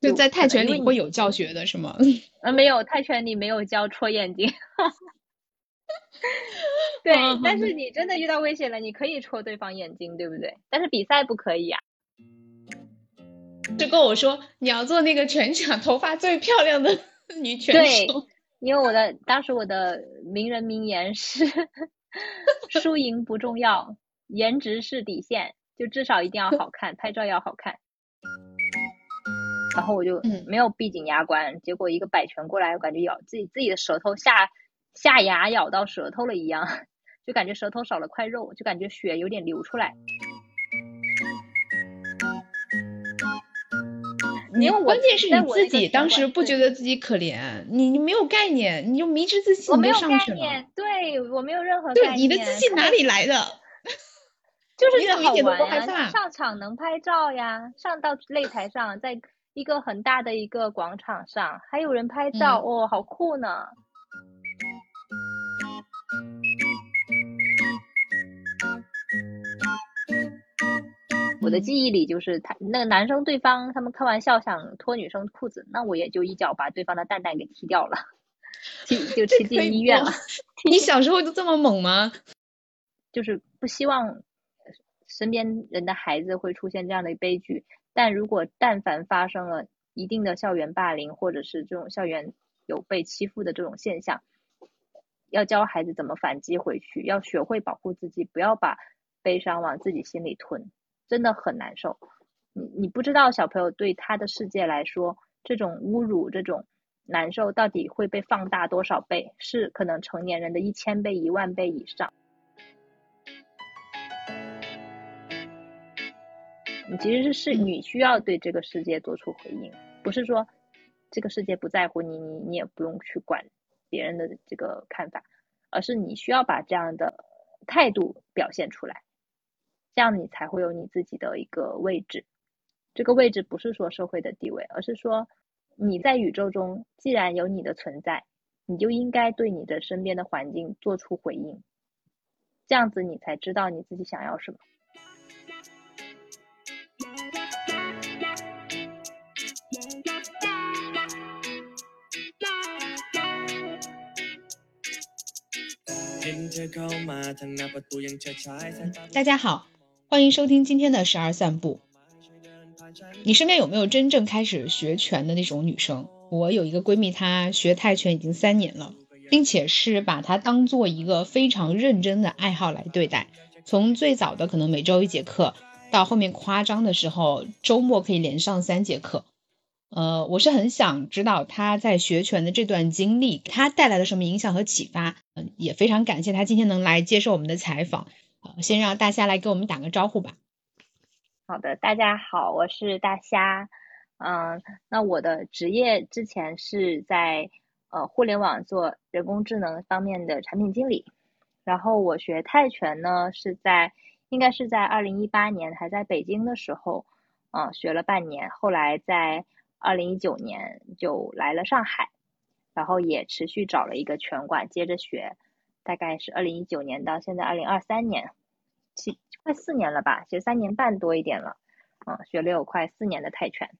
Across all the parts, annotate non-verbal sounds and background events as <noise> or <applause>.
就在泰拳里会有教学的是吗？<laughs> 呃，没有，泰拳里没有教戳眼睛。<laughs> 对，但是你真的遇到危险了，你可以戳对方眼睛，对不对？但是比赛不可以呀。就跟我说你要做那个全场头发最漂亮的 <laughs> 女拳手。对，因为我的当时我的名人名言是：输赢不重要，颜值是底线，就至少一定要好看，拍照要好看。然后我就没有闭紧牙关，结果一个摆拳过来，我感觉咬自己自己的舌头下下牙咬到舌头了一样，<laughs> 就感觉舌头少了块肉，就感觉血有点流出来。因为关键是你自己当时不觉得自己可怜，你你没有概念，你就迷之自信，我没有概念，对我没有任何概念。对，你的自信哪里来的？就是觉得好玩呀，上场能拍照呀，上到擂台上，在一个很大的一个广场上，还有人拍照，哦，好酷呢。我的记忆里就是他那个男生对方他们开玩笑想脱女生裤子，那我也就一脚把对方的蛋蛋给踢掉了，踢就踢进医院了。<laughs> 你小时候就这么猛吗？就是不希望身边人的孩子会出现这样的悲剧，但如果但凡发生了一定的校园霸凌或者是这种校园有被欺负的这种现象，要教孩子怎么反击回去，要学会保护自己，不要把悲伤往自己心里吞。真的很难受，你你不知道小朋友对他的世界来说，这种侮辱、这种难受到底会被放大多少倍？是可能成年人的一千倍、一万倍以上。你其实是是你需要对这个世界做出回应，不是说这个世界不在乎你，你你也不用去管别人的这个看法，而是你需要把这样的态度表现出来。这样你才会有你自己的一个位置，这个位置不是说社会的地位，而是说你在宇宙中既然有你的存在，你就应该对你的身边的环境做出回应，这样子你才知道你自己想要什么。大家好。欢迎收听今天的十二散步。你身边有没有真正开始学拳的那种女生？我有一个闺蜜，她学泰拳已经三年了，并且是把它当做一个非常认真的爱好来对待。从最早的可能每周一节课，到后面夸张的时候，周末可以连上三节课。呃，我是很想知道他在学拳的这段经历，他带来了什么影响和启发。嗯，也非常感谢他今天能来接受我们的采访。先让大虾来给我们打个招呼吧。好的，大家好，我是大虾。嗯，那我的职业之前是在呃互联网做人工智能方面的产品经理。然后我学泰拳呢，是在应该是在二零一八年还在北京的时候，嗯，学了半年。后来在二零一九年就来了上海，然后也持续找了一个拳馆接着学。大概是二零一九年到现在二零二三年，七快四年了吧，学三年半多一点了，嗯，学了有快四年的泰拳。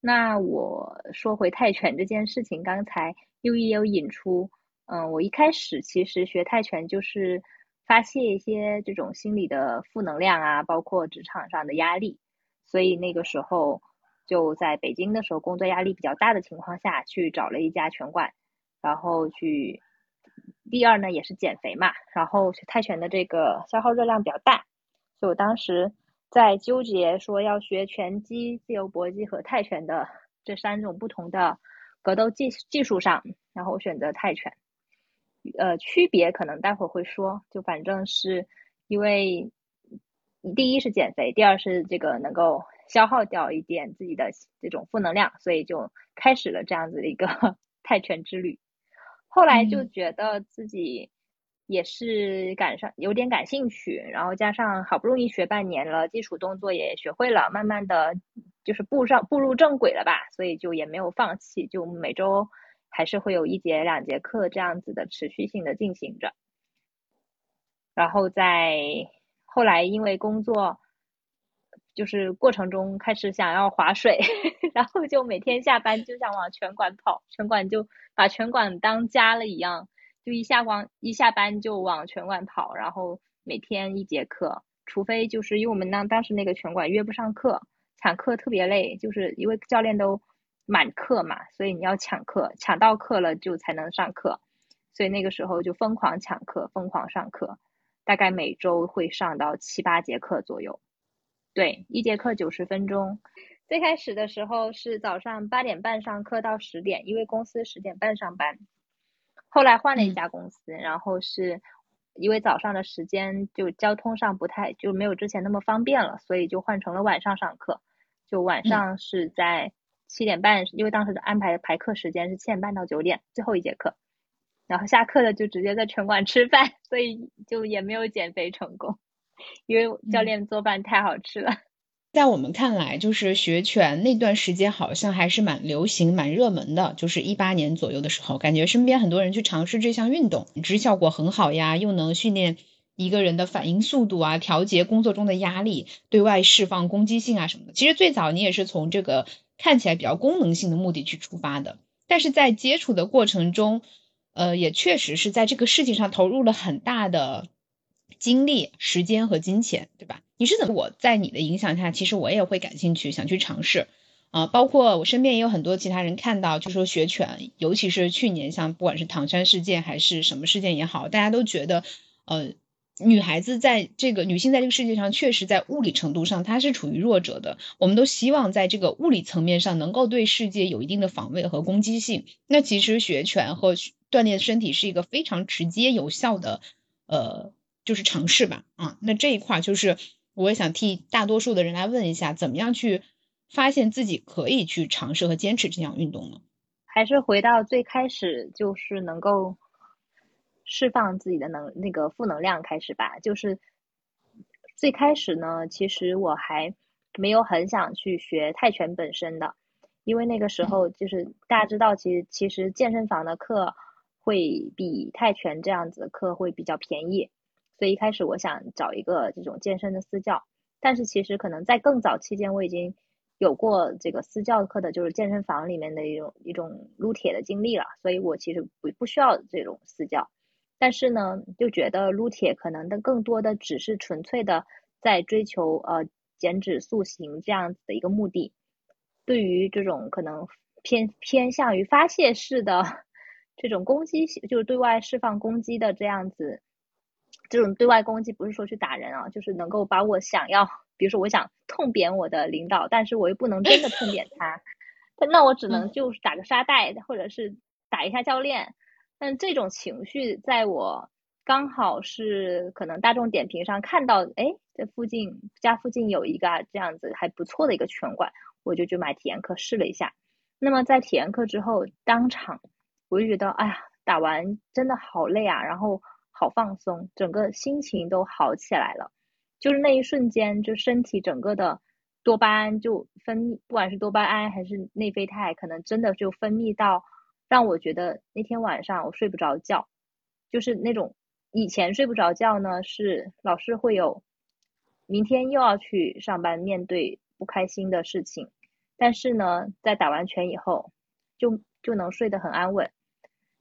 那我说回泰拳这件事情，刚才又也有引出，嗯，我一开始其实学泰拳就是发泄一些这种心理的负能量啊，包括职场上的压力，所以那个时候就在北京的时候，工作压力比较大的情况下去找了一家拳馆，然后去。第二呢，也是减肥嘛，然后泰拳的这个消耗热量比较大，所以我当时在纠结说要学拳击、自由搏击和泰拳的这三种不同的格斗技技术上，然后我选择泰拳。呃，区别可能待会儿会说，就反正是因为第一是减肥，第二是这个能够消耗掉一点自己的这种负能量，所以就开始了这样子的一个 <laughs> 泰拳之旅。后来就觉得自己也是赶上有点感兴趣，然后加上好不容易学半年了，基础动作也学会了，慢慢的就是步上步入正轨了吧，所以就也没有放弃，就每周还是会有一节两节课这样子的持续性的进行着。然后在后来因为工作就是过程中开始想要划水，<laughs> 然后就每天下班就想往拳馆跑，拳馆就把拳馆当家了一样，就一下光一下班就往拳馆跑，然后每天一节课，除非就是因为我们当当时那个拳馆约不上课，抢课特别累，就是因为教练都满课嘛，所以你要抢课，抢到课了就才能上课，所以那个时候就疯狂抢课，疯狂上课，大概每周会上到七八节课左右。对，一节课九十分钟。最开始的时候是早上八点半上课到十点，因为公司十点半上班。后来换了一家公司，然后是因为早上的时间就交通上不太就没有之前那么方便了，所以就换成了晚上上课。就晚上是在七点半，因为当时的安排排课时间是七点半到九点，最后一节课。然后下课了就直接在城管吃饭，所以就也没有减肥成功。因为教练做饭太好吃了，<laughs> 在我们看来，就是学拳那段时间好像还是蛮流行、蛮热门的。就是一八年左右的时候，感觉身边很多人去尝试这项运动，知效果很好呀，又能训练一个人的反应速度啊，调节工作中的压力，对外释放攻击性啊什么的。其实最早你也是从这个看起来比较功能性的目的去出发的，但是在接触的过程中，呃，也确实是在这个事情上投入了很大的。精力、时间和金钱，对吧？你是怎么？我在你的影响下，其实我也会感兴趣，想去尝试啊。包括我身边也有很多其他人看到，就说学拳，尤其是去年，像不管是唐山事件还是什么事件也好，大家都觉得，呃，女孩子在这个女性在这个世界上，确实在物理程度上她是处于弱者的。我们都希望在这个物理层面上能够对世界有一定的防卫和攻击性。那其实学拳和锻炼身体是一个非常直接有效的，呃。就是尝试吧，啊，那这一块就是我也想替大多数的人来问一下，怎么样去发现自己可以去尝试和坚持这项运动呢？还是回到最开始，就是能够释放自己的能那个负能量开始吧。就是最开始呢，其实我还没有很想去学泰拳本身的，因为那个时候就是大家知道，其实其实健身房的课会比泰拳这样子的课会比较便宜。所以一开始我想找一个这种健身的私教，但是其实可能在更早期间我已经有过这个私教课的，就是健身房里面的一种一种撸铁的经历了，所以我其实不不需要这种私教，但是呢，就觉得撸铁可能的更多的只是纯粹的在追求呃减脂塑形这样子的一个目的，对于这种可能偏偏向于发泄式的 <laughs> 这种攻击，就是对外释放攻击的这样子。这种对外攻击不是说去打人啊，就是能够把我想要，比如说我想痛扁我的领导，但是我又不能真的痛扁他，那我只能就是打个沙袋，或者是打一下教练。但这种情绪在我刚好是可能大众点评上看到，哎，这附近家附近有一个这样子还不错的一个拳馆，我就去买体验课试了一下。那么在体验课之后，当场我就觉得，哎呀，打完真的好累啊，然后。好放松，整个心情都好起来了。就是那一瞬间，就身体整个的多巴胺就分泌，不管是多巴胺还是内啡肽，可能真的就分泌到让我觉得那天晚上我睡不着觉。就是那种以前睡不着觉呢，是老是会有明天又要去上班，面对不开心的事情。但是呢，在打完拳以后，就就能睡得很安稳。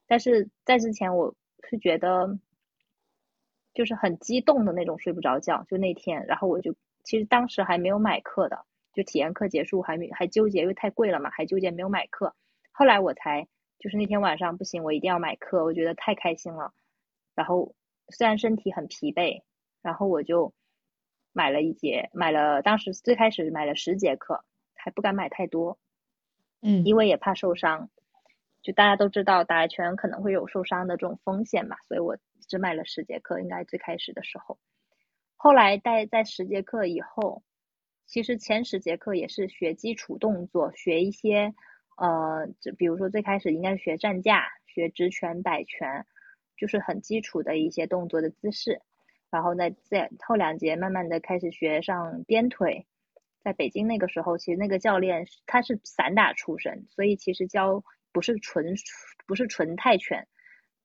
但是在之前，我是觉得。就是很激动的那种，睡不着觉。就那天，然后我就其实当时还没有买课的，就体验课结束还没还纠结，因为太贵了嘛，还纠结没有买课。后来我才就是那天晚上不行，我一定要买课，我觉得太开心了。然后虽然身体很疲惫，然后我就买了一节，买了当时最开始买了十节课，还不敢买太多，嗯，因为也怕受伤。就大家都知道打拳可能会有受伤的这种风险嘛，所以我。只买了十节课，应该最开始的时候，后来在在十节课以后，其实前十节课也是学基础动作，学一些呃，就比如说最开始应该是学站架，学直拳、摆拳，就是很基础的一些动作的姿势。然后在在后两节慢慢的开始学上鞭腿。在北京那个时候，其实那个教练他是散打出身，所以其实教不是纯不是纯泰拳。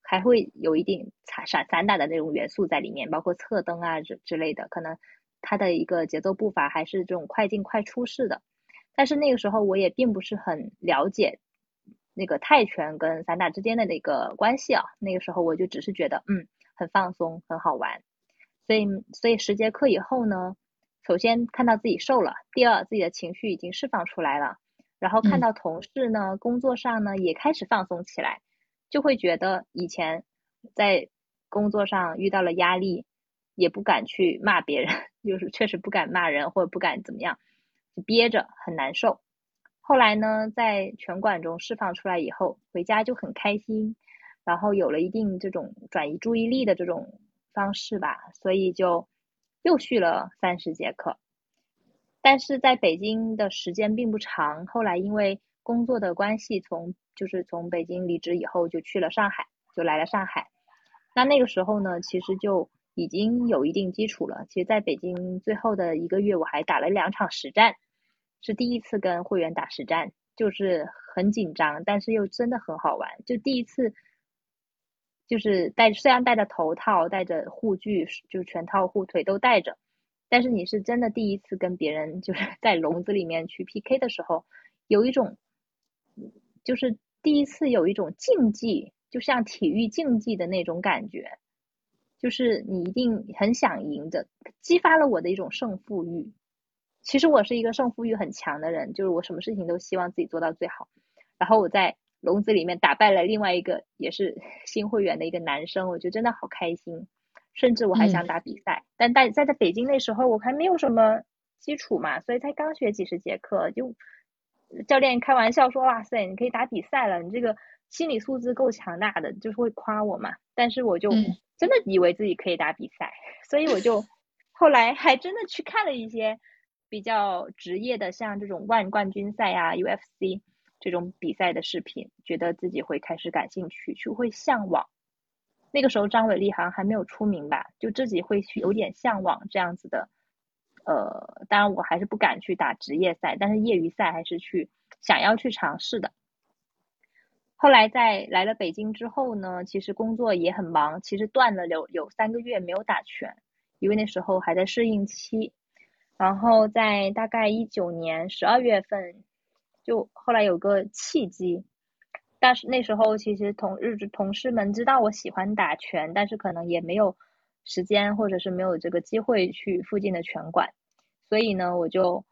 还会有一定散散散打的那种元素在里面，包括侧蹬啊之之类的，可能它的一个节奏步伐还是这种快进快出式的。但是那个时候我也并不是很了解那个泰拳跟散打之间的那个关系啊。那个时候我就只是觉得，嗯，很放松，很好玩。所以，所以十节课以后呢，首先看到自己瘦了，第二自己的情绪已经释放出来了，然后看到同事呢，工作上呢也开始放松起来，就会觉得以前在工作上遇到了压力，也不敢去骂别人，<laughs> 就是确实不敢骂人或者不敢怎么样，憋着很难受。后来呢，在拳馆中释放出来以后，回家就很开心，然后有了一定这种转移注意力的这种。方式吧，所以就又续了三十节课，但是在北京的时间并不长。后来因为工作的关系，从就是从北京离职以后，就去了上海，就来了上海。那那个时候呢，其实就已经有一定基础了。其实在北京最后的一个月，我还打了两场实战，是第一次跟会员打实战，就是很紧张，但是又真的很好玩，就第一次。就是戴，虽然戴着头套，戴着护具，就全套护腿都戴着，但是你是真的第一次跟别人就是 <laughs> 在笼子里面去 PK 的时候，有一种，就是第一次有一种竞技，就像体育竞技的那种感觉，就是你一定很想赢的，激发了我的一种胜负欲。其实我是一个胜负欲很强的人，就是我什么事情都希望自己做到最好，然后我在。笼子里面打败了另外一个也是 <laughs> 新会员的一个男生，我觉得真的好开心，甚至我还想打比赛。但在在在北京那时候我还没有什么基础嘛，所以才刚学几十节课，就教练开玩笑说：“哇塞，你可以打比赛了，你这个心理素质够强大的，就是会夸我嘛。”但是我就真的以为自己可以打比赛，<laughs> 所以我就后来还真的去看了一些比较职业的，像这种万冠军赛啊，UFC。这种比赛的视频，觉得自己会开始感兴趣，就会向往。那个时候张伟丽好像还没有出名吧，就自己会去有点向往这样子的。呃，当然我还是不敢去打职业赛，但是业余赛还是去想要去尝试的。后来在来了北京之后呢，其实工作也很忙，其实断了有有三个月没有打拳，因为那时候还在适应期。然后在大概一九年十二月份。就后来有个契机，但是那时候其实同日同事们知道我喜欢打拳，但是可能也没有时间或者是没有这个机会去附近的拳馆，所以呢，我就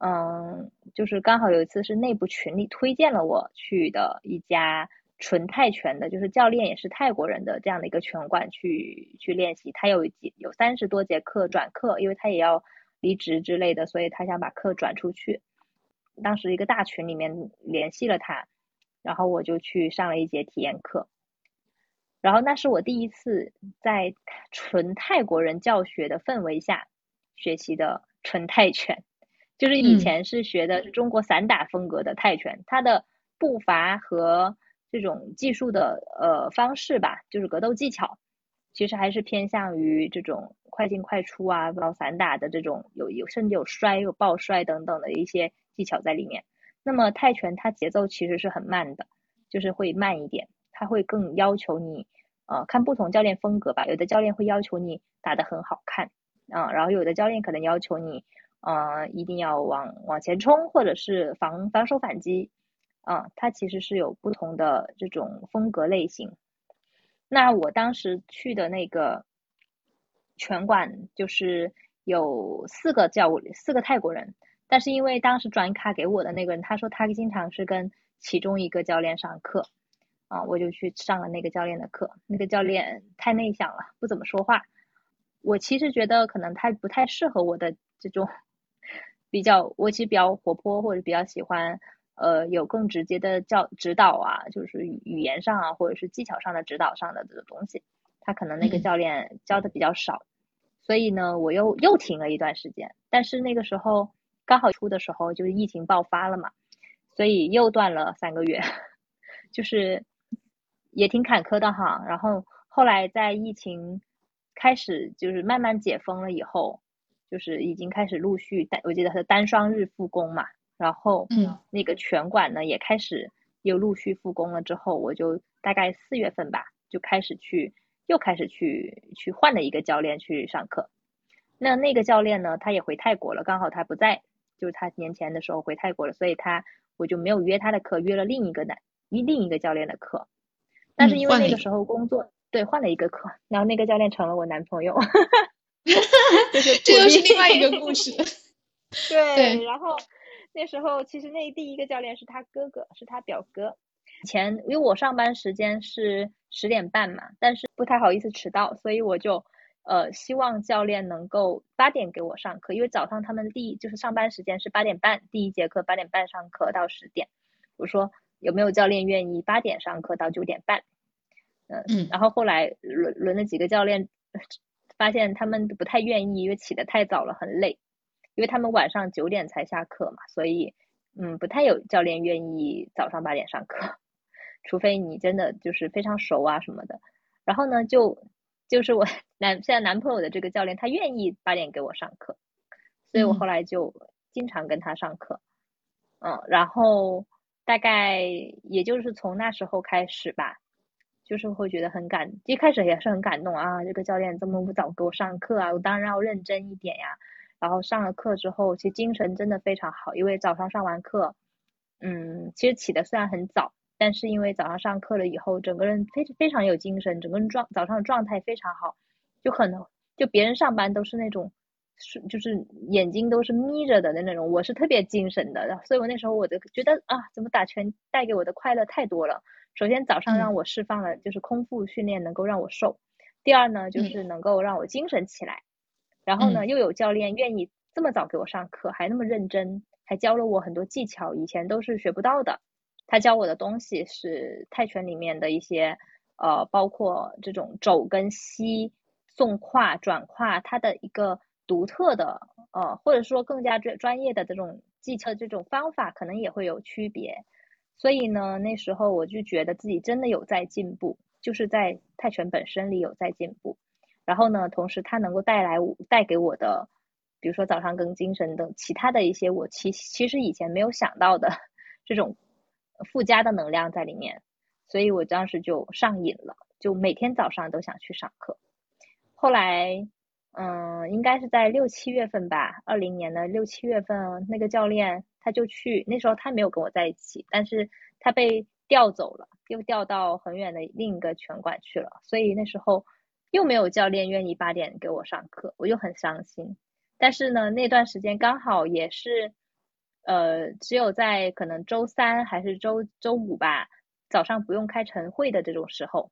嗯，就是刚好有一次是内部群里推荐了我去的一家纯泰拳的，就是教练也是泰国人的这样的一个拳馆去去练习，他有几有三十多节课转课，因为他也要离职之类的，所以他想把课转出去。当时一个大群里面联系了他，然后我就去上了一节体验课，然后那是我第一次在纯泰国人教学的氛围下学习的纯泰拳，就是以前是学的中国散打风格的泰拳，它的步伐和这种技术的呃方式吧，就是格斗技巧，其实还是偏向于这种快进快出啊，老散打的这种有有甚至有摔有抱摔等等的一些。技巧在里面，那么泰拳它节奏其实是很慢的，就是会慢一点，它会更要求你，呃，看不同教练风格吧，有的教练会要求你打得很好看，啊，然后有的教练可能要求你，呃，一定要往往前冲，或者是防防守反击，啊，它其实是有不同的这种风格类型。那我当时去的那个拳馆就是有四个教四个泰国人。但是因为当时转卡给我的那个人，他说他经常是跟其中一个教练上课，啊，我就去上了那个教练的课。那个教练太内向了，不怎么说话。我其实觉得可能他不太适合我的这种比较，我其实比较活泼或者比较喜欢，呃，有更直接的教指导啊，就是语言上啊，或者是技巧上的指导上的这个东西。他可能那个教练教的比较少，所以呢，我又又停了一段时间。但是那个时候。刚好出的时候就是疫情爆发了嘛，所以又断了三个月，<laughs> 就是也挺坎坷的哈。然后后来在疫情开始就是慢慢解封了以后，就是已经开始陆续单，我记得是单双日复工嘛。然后嗯，那个拳馆呢也开始又陆续复工了之后，我就大概四月份吧就开始去又开始去去换了一个教练去上课。那那个教练呢，他也回泰国了，刚好他不在，就是他年前的时候回泰国了，所以他我就没有约他的课，约了另一个男一另一个教练的课。但是因为那个时候工作，对，换了一个课，然后那个教练成了我男朋友。<laughs> <laughs> 就是这又是另外一个故事。<laughs> 对，然后那时候其实那第一个教练是他哥哥，是他表哥。前因为我上班时间是十点半嘛，但是不太好意思迟到，所以我就呃希望教练能够八点给我上课，因为早上他们第一就是上班时间是八点半，第一节课八点半上课到十点。我说有没有教练愿意八点上课到九点半？嗯，然后后来轮轮了几个教练。发现他们不太愿意，因为起得太早了，很累。因为他们晚上九点才下课嘛，所以嗯，不太有教练愿意早上八点上课，<laughs> 除非你真的就是非常熟啊什么的。然后呢，就就是我 <laughs> 男现在男朋友的这个教练，他愿意八点给我上课，所以我后来就经常跟他上课。嗯，然后大概也就是从那时候开始吧。就是会觉得很感，一开始也是很感动啊，这个教练这么不早给我上课啊，我当然要认真一点呀。然后上了课之后，其实精神真的非常好，因为早上上完课，嗯，其实起的虽然很早，但是因为早上上课了以后，整个人非非常有精神，整个人状早上的状态非常好，就很就别人上班都是那种是就是眼睛都是眯着的那种，我是特别精神的，所以我那时候我就觉得啊，怎么打拳带给我的快乐太多了。首先早上让我释放了，就是空腹训练能够让我瘦。第二呢，就是能够让我精神起来。然后呢，又有教练愿意这么早给我上课，还那么认真，还教了我很多技巧，以前都是学不到的。他教我的东西是泰拳里面的一些，呃，包括这种肘跟膝送胯转胯，它的一个独特的，呃，或者说更加专专业的这种技巧，这种方法可能也会有区别。所以呢，那时候我就觉得自己真的有在进步，就是在泰拳本身里有在进步。然后呢，同时它能够带来带给我的，比如说早上更精神等其他的一些我其其实以前没有想到的 <laughs> 这种附加的能量在里面。所以我当时就上瘾了，就每天早上都想去上课。后来，嗯，应该是在六七月份吧，二零年的六七月份，那个教练。他就去，那时候他没有跟我在一起，但是他被调走了，又调到很远的另一个拳馆去了，所以那时候又没有教练愿意八点给我上课，我就很伤心。但是呢，那段时间刚好也是，呃，只有在可能周三还是周周五吧，早上不用开晨会的这种时候，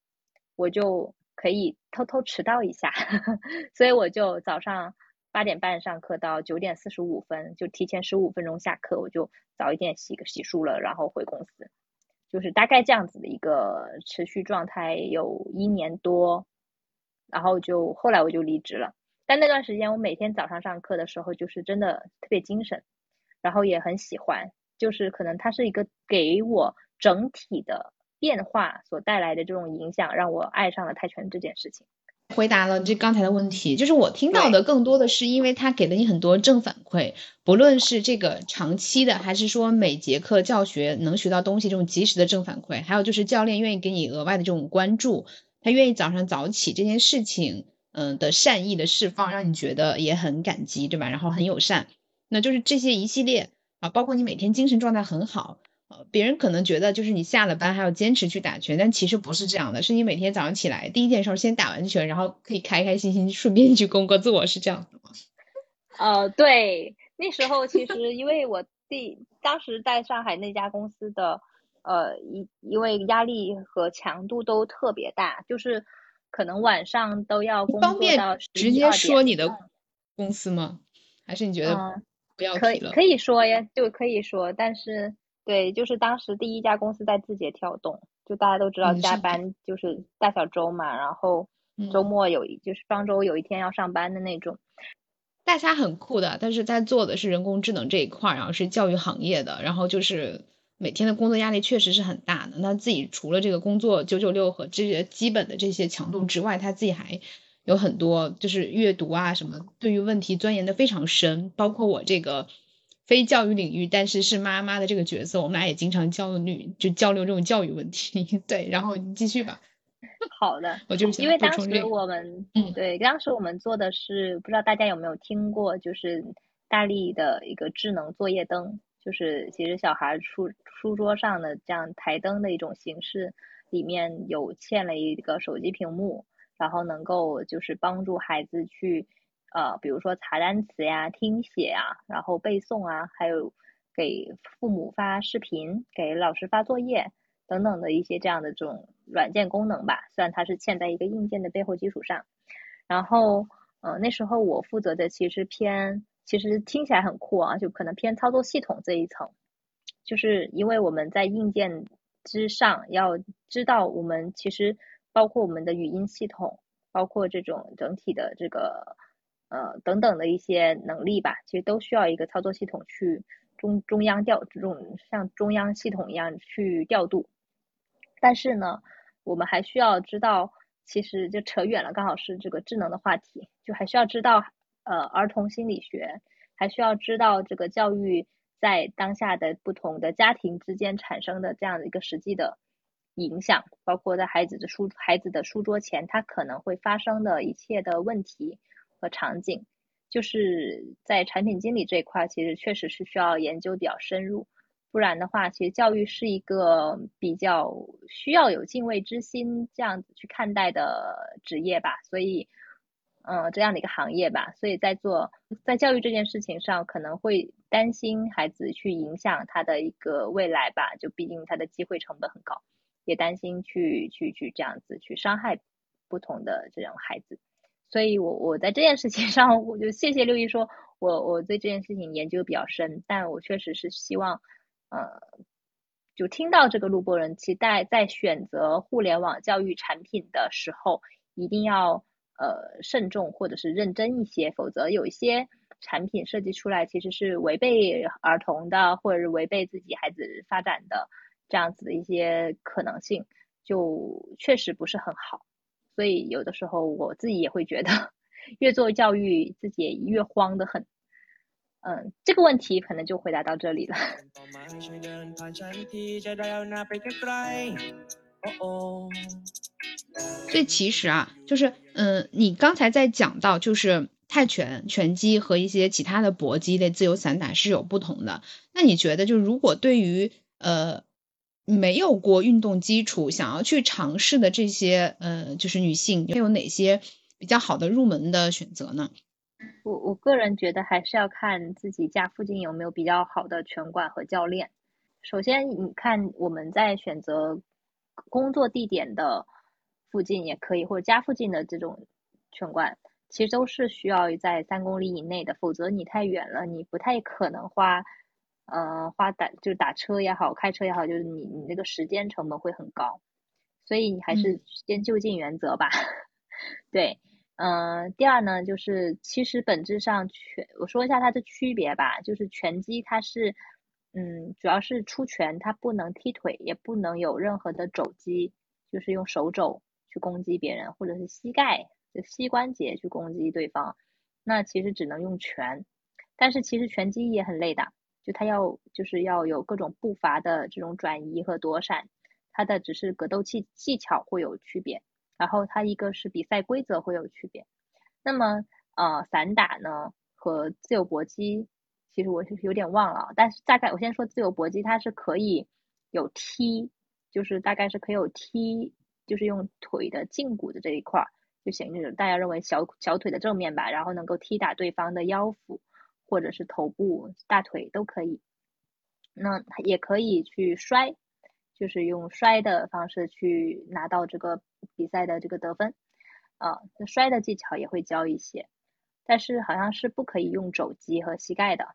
我就可以偷偷迟到一下，<laughs> 所以我就早上。八点半上课到九点四十五分，就提前十五分钟下课，我就早一点洗个洗漱了，然后回公司，就是大概这样子的一个持续状态有一年多，然后就后来我就离职了。但那段时间我每天早上上课的时候，就是真的特别精神，然后也很喜欢，就是可能它是一个给我整体的变化所带来的这种影响，让我爱上了泰拳这件事情。回答了这刚才的问题，就是我听到的更多的是因为他给了你很多正反馈，不论是这个长期的，还是说每节课教学能学到东西这种及时的正反馈，还有就是教练愿意给你额外的这种关注，他愿意早上早起这件事情，嗯的善意的释放，让你觉得也很感激，对吧？然后很友善，那就是这些一系列啊，包括你每天精神状态很好。呃，别人可能觉得就是你下了班还要坚持去打拳，但其实不是这样的，是你每天早上起来第一件事先打完拳，然后可以开开心心顺便去工作，是这样的吗？<laughs> 呃，对，那时候其实因为我第当时在上海那家公司的呃一因为压力和强度都特别大，就是可能晚上都要工作到直接说你的公司吗？还是你觉得不要可以可以说呀，就可以说，但是。对，就是当时第一家公司在字节跳动，就大家都知道加班就是大小周嘛，然后周末有一就是双周有一天要上班的那种。大家很酷的，但是在做的是人工智能这一块，然后是教育行业的，然后就是每天的工作压力确实是很大的。那自己除了这个工作九九六和这些基本的这些强度之外，他自己还有很多就是阅读啊什么，对于问题钻研的非常深，包括我这个。非教育领域，但是是妈妈的这个角色，我们俩也经常交流，就交流这种教育问题。<laughs> 对，然后你继续吧。<laughs> 好的，我就因为当时我们，嗯，对，当时我们做的是，不知道大家有没有听过，就是大力的一个智能作业灯，就是其实小孩书书桌上的这样台灯的一种形式，里面有嵌了一个手机屏幕，然后能够就是帮助孩子去，呃，比如说查单词呀、听写啊，然后背诵啊，还有给父母发视频、给老师发作业。等等的一些这样的这种软件功能吧，虽然它是嵌在一个硬件的背后基础上，然后，呃，那时候我负责的其实偏，其实听起来很酷啊，就可能偏操作系统这一层，就是因为我们在硬件之上要知道，我们其实包括我们的语音系统，包括这种整体的这个，呃，等等的一些能力吧，其实都需要一个操作系统去中中央调这种像中央系统一样去调度。但是呢，我们还需要知道，其实就扯远了，刚好是这个智能的话题，就还需要知道，呃，儿童心理学，还需要知道这个教育在当下的不同的家庭之间产生的这样的一个实际的影响，包括在孩子的书孩子的书桌前，他可能会发生的一切的问题和场景，就是在产品经理这一块，其实确实是需要研究比较深入。不然的话，其实教育是一个比较需要有敬畏之心这样子去看待的职业吧，所以，嗯，这样的一个行业吧，所以在做在教育这件事情上，可能会担心孩子去影响他的一个未来吧，就毕竟他的机会成本很高，也担心去去去这样子去伤害不同的这种孩子，所以我我在这件事情上，我就谢谢六一说，我我对这件事情研究比较深，但我确实是希望。呃，就听到这个录播人期待在选择互联网教育产品的时候，一定要呃慎重或者是认真一些，否则有一些产品设计出来其实是违背儿童的，或者是违背自己孩子发展的这样子的一些可能性，就确实不是很好。所以有的时候我自己也会觉得，越做教育自己越慌的很。嗯，这个问题可能就回答到这里了。<laughs> 所以其实啊，就是嗯，你刚才在讲到，就是泰拳、拳击和一些其他的搏击类自由散打是有不同的。那你觉得，就如果对于呃没有过运动基础，想要去尝试的这些呃，就是女性，有哪些比较好的入门的选择呢？我我个人觉得还是要看自己家附近有没有比较好的拳馆和教练。首先，你看我们在选择工作地点的附近也可以，或者家附近的这种拳馆，其实都是需要在三公里以内的，否则你太远了，你不太可能花，呃，花打就打车也好，开车也好，就是你你那个时间成本会很高，所以你还是先就近原则吧，<laughs> 对。嗯，第二呢，就是其实本质上拳，我说一下它的区别吧。就是拳击它是，嗯，主要是出拳，它不能踢腿，也不能有任何的肘击，就是用手肘去攻击别人，或者是膝盖、就膝关节去攻击对方。那其实只能用拳，但是其实拳击也很累的，就它要就是要有各种步伐的这种转移和躲闪，它的只是格斗技技巧会有区别。然后它一个是比赛规则会有区别，那么呃散打呢和自由搏击，其实我是有点忘了，但是大概我先说自由搏击，它是可以有踢，就是大概是可以有踢，就是用腿的胫骨的这一块儿，就显示大家认为小小腿的正面吧，然后能够踢打对方的腰腹或者是头部、大腿都可以，那也可以去摔。就是用摔的方式去拿到这个比赛的这个得分，啊，摔的技巧也会教一些，但是好像是不可以用肘击和膝盖的。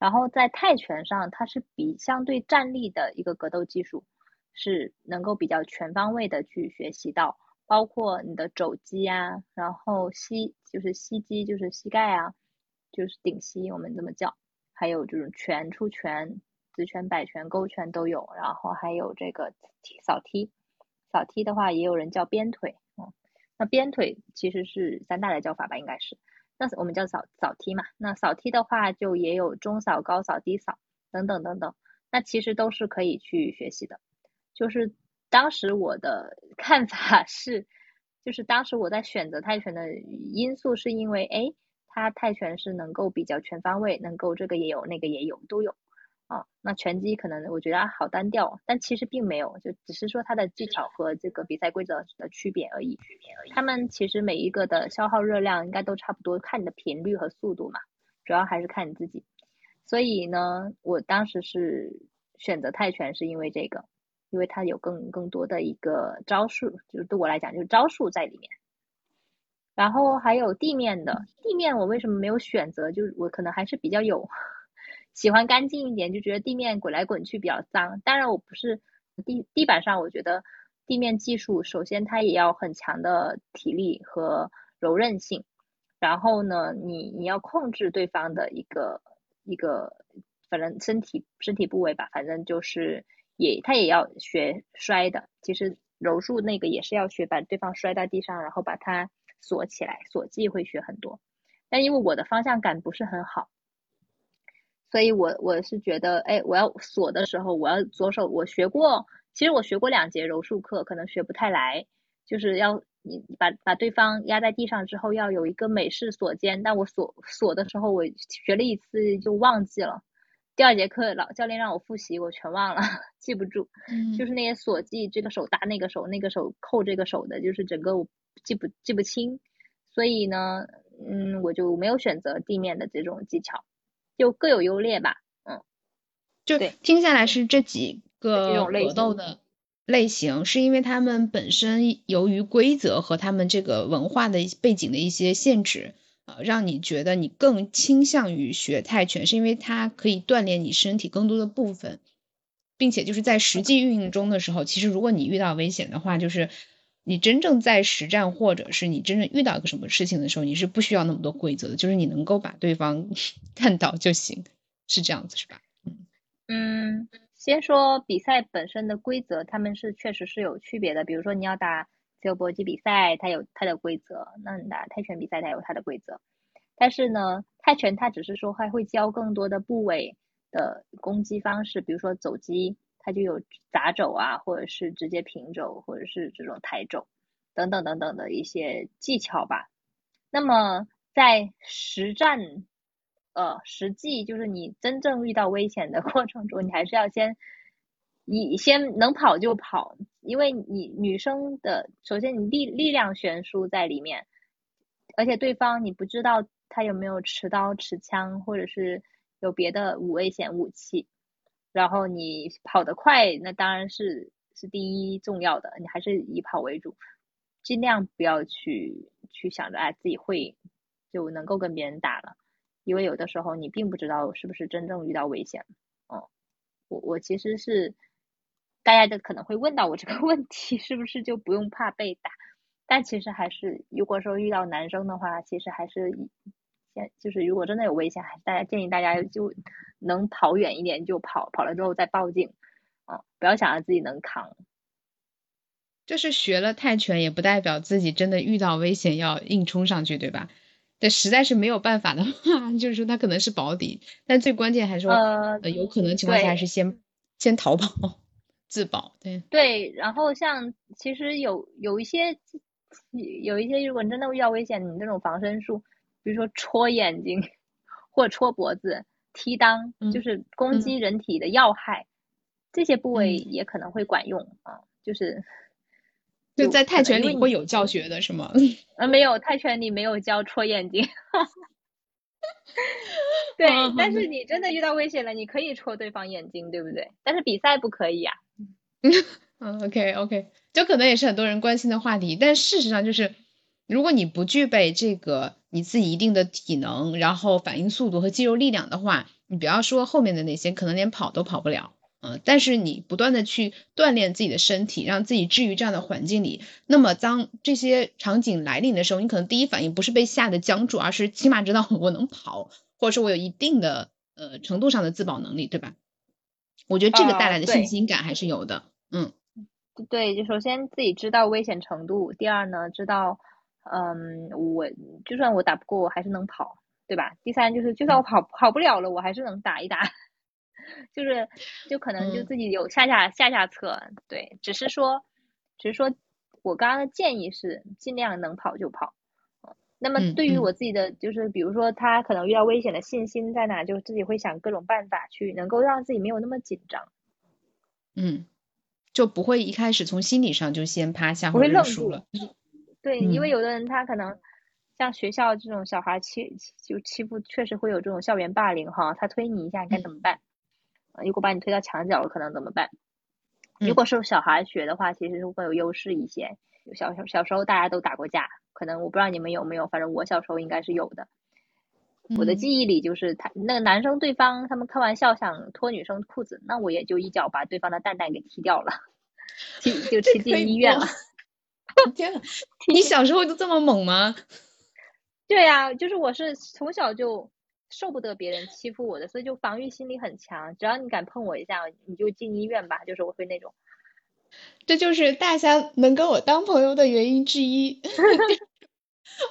然后在泰拳上，它是比相对站立的一个格斗技术，是能够比较全方位的去学习到，包括你的肘击啊，然后膝就是膝击就是膝盖啊，就是顶膝我们这么叫，还有这种拳出拳。直拳、摆拳、勾拳都有，然后还有这个扫踢，扫踢的话也有人叫鞭腿，嗯，那鞭腿其实是三大的叫法吧，应该是，那我们叫扫扫踢嘛，那扫踢的话就也有中扫、高扫、低扫等等等等，那其实都是可以去学习的，就是当时我的 <laughs> 看法是，就是当时我在选择泰拳的因素是因为，哎，它泰拳是能够比较全方位，能够这个也有，那个也有，都有。啊，那拳击可能我觉得好单调，但其实并没有，就只是说它的技巧和这个比赛规则的区别而已。他们其实每一个的消耗热量应该都差不多，看你的频率和速度嘛，主要还是看你自己。所以呢，我当时是选择泰拳，是因为这个，因为它有更更多的一个招数，就是对我来讲就是招数在里面。然后还有地面的，地面我为什么没有选择？就是我可能还是比较有。喜欢干净一点，就觉得地面滚来滚去比较脏。当然，我不是地地板上，我觉得地面技术首先它也要很强的体力和柔韧性。然后呢，你你要控制对方的一个一个，反正身体身体部位吧，反正就是也他也要学摔的。其实柔术那个也是要学，把对方摔到地上，然后把它锁起来，锁技会学很多。但因为我的方向感不是很好。所以，我我是觉得，哎，我要锁的时候，我要左手。我学过，其实我学过两节柔术课，可能学不太来。就是要你把把对方压在地上之后，要有一个美式锁肩。但我锁锁的时候，我学了一次就忘记了。第二节课老教练让我复习，我全忘了，记不住。就是那些锁技，这个手搭那个手，那个手扣这个手的，就是整个我记不记不清。所以呢，嗯，我就没有选择地面的这种技巧。就各有优劣吧，嗯，就听下来是这几个格斗的类型，是因为他们本身由于规则和他们这个文化的背景的一些限制，呃，让你觉得你更倾向于学泰拳，是因为它可以锻炼你身体更多的部分，并且就是在实际运营中的时候，其实如果你遇到危险的话，就是你真正在实战或者是你真正遇到一个什么事情的时候，你是不需要那么多规则的，就是你能够把对方。<laughs> 看到就行，是这样子是吧？嗯嗯，先说比赛本身的规则，他们是确实是有区别的。比如说你要打自由搏击比赛，它有它的规则；那你打泰拳比赛，它有它的规则。但是呢，泰拳它只是说还会教更多的部位的攻击方式，比如说走击，它就有砸肘啊，或者是直接平肘，或者是这种抬肘等等等等的一些技巧吧。那么在实战。呃，实际就是你真正遇到危险的 <laughs> 过程中，你还是要先，你先能跑就跑，因为你女生的，首先你力力量悬殊在里面，而且对方你不知道他有没有持刀持枪，或者是有别的武危险武器，然后你跑得快，那当然是是第一重要的，你还是以跑为主，尽量不要去去想着哎自己会就能够跟别人打了。因为有的时候你并不知道是不是真正遇到危险，嗯，我我其实是大家就可能会问到我这个 <laughs> 问题，是不是就不用怕被打？但其实还是，如果说遇到男生的话，其实还是以先就是如果真的有危险，还是大家建议大家就能跑远一点就跑，跑了之后再报警，啊，不要想着自己能扛。就是学了泰拳也不代表自己真的遇到危险要硬冲上去，对吧？对，实在是没有办法的话，<laughs> 就是说他可能是保底，但最关键还是说，呃，有可能情况下是先先逃跑自保。对对，然后像其实有有一些有一些，如果你真的遇到危险，你那种防身术，比如说戳眼睛或戳脖子、踢裆，就是攻击人体的要害，这些部位也可能会管用啊，就是。就在泰拳里会有教学的是吗？<laughs> 呃，没有，泰拳里没有教戳眼睛。<laughs> 对，但是你真的遇到危险了，你可以戳对方眼睛，对不对？但是比赛不可以啊。<laughs> 嗯，OK OK，就可能也是很多人关心的话题。但事实上就是，如果你不具备这个你自己一定的体能，然后反应速度和肌肉力量的话，你不要说后面的那些，可能连跑都跑不了。嗯，但是你不断的去锻炼自己的身体，让自己置于这样的环境里，那么当这些场景来临的时候，你可能第一反应不是被吓得僵住，而是起码知道我能跑，或者说我有一定的呃程度上的自保能力，对吧？我觉得这个带来的信心感还是有的。嗯，对，就首先自己知道危险程度，第二呢，知道嗯，我就算我打不过，我还是能跑，对吧？第三就是就算我跑跑不了了，我还是能打一打。<laughs> 就是就可能就自己有下下下下策，对，只是说，只是说我刚刚的建议是尽量能跑就跑。那么对于我自己的，就是比如说他可能遇到危险的信心在哪，就自己会想各种办法去能够让自己没有那么紧张。嗯，就不会一开始从心理上就先趴下或者认输了。对，因为有的人他可能像学校这种小孩欺就欺负，确实会有这种校园霸凌哈。他推你一下，你该怎么办？如果把你推到墙角了，可能怎么办？如果是小孩学的话，其实是会有优势一些。小小小时候大家都打过架。可能我不知道你们有没有，反正我小时候应该是有的。我的记忆里就是他那个男生对方他们开玩笑想脱女生裤子，那我也就一脚把对方的蛋蛋给踢掉了，踢就踢进医院了。<laughs> <laughs> 天呐，<laughs> 你小时候就这么猛吗？<laughs> 对呀，就是我是从小就受不得别人欺负我的，所以就防御心理很强。只要你敢碰我一下，你就进医院吧，就是我会那种。这就是大家能跟我当朋友的原因之一。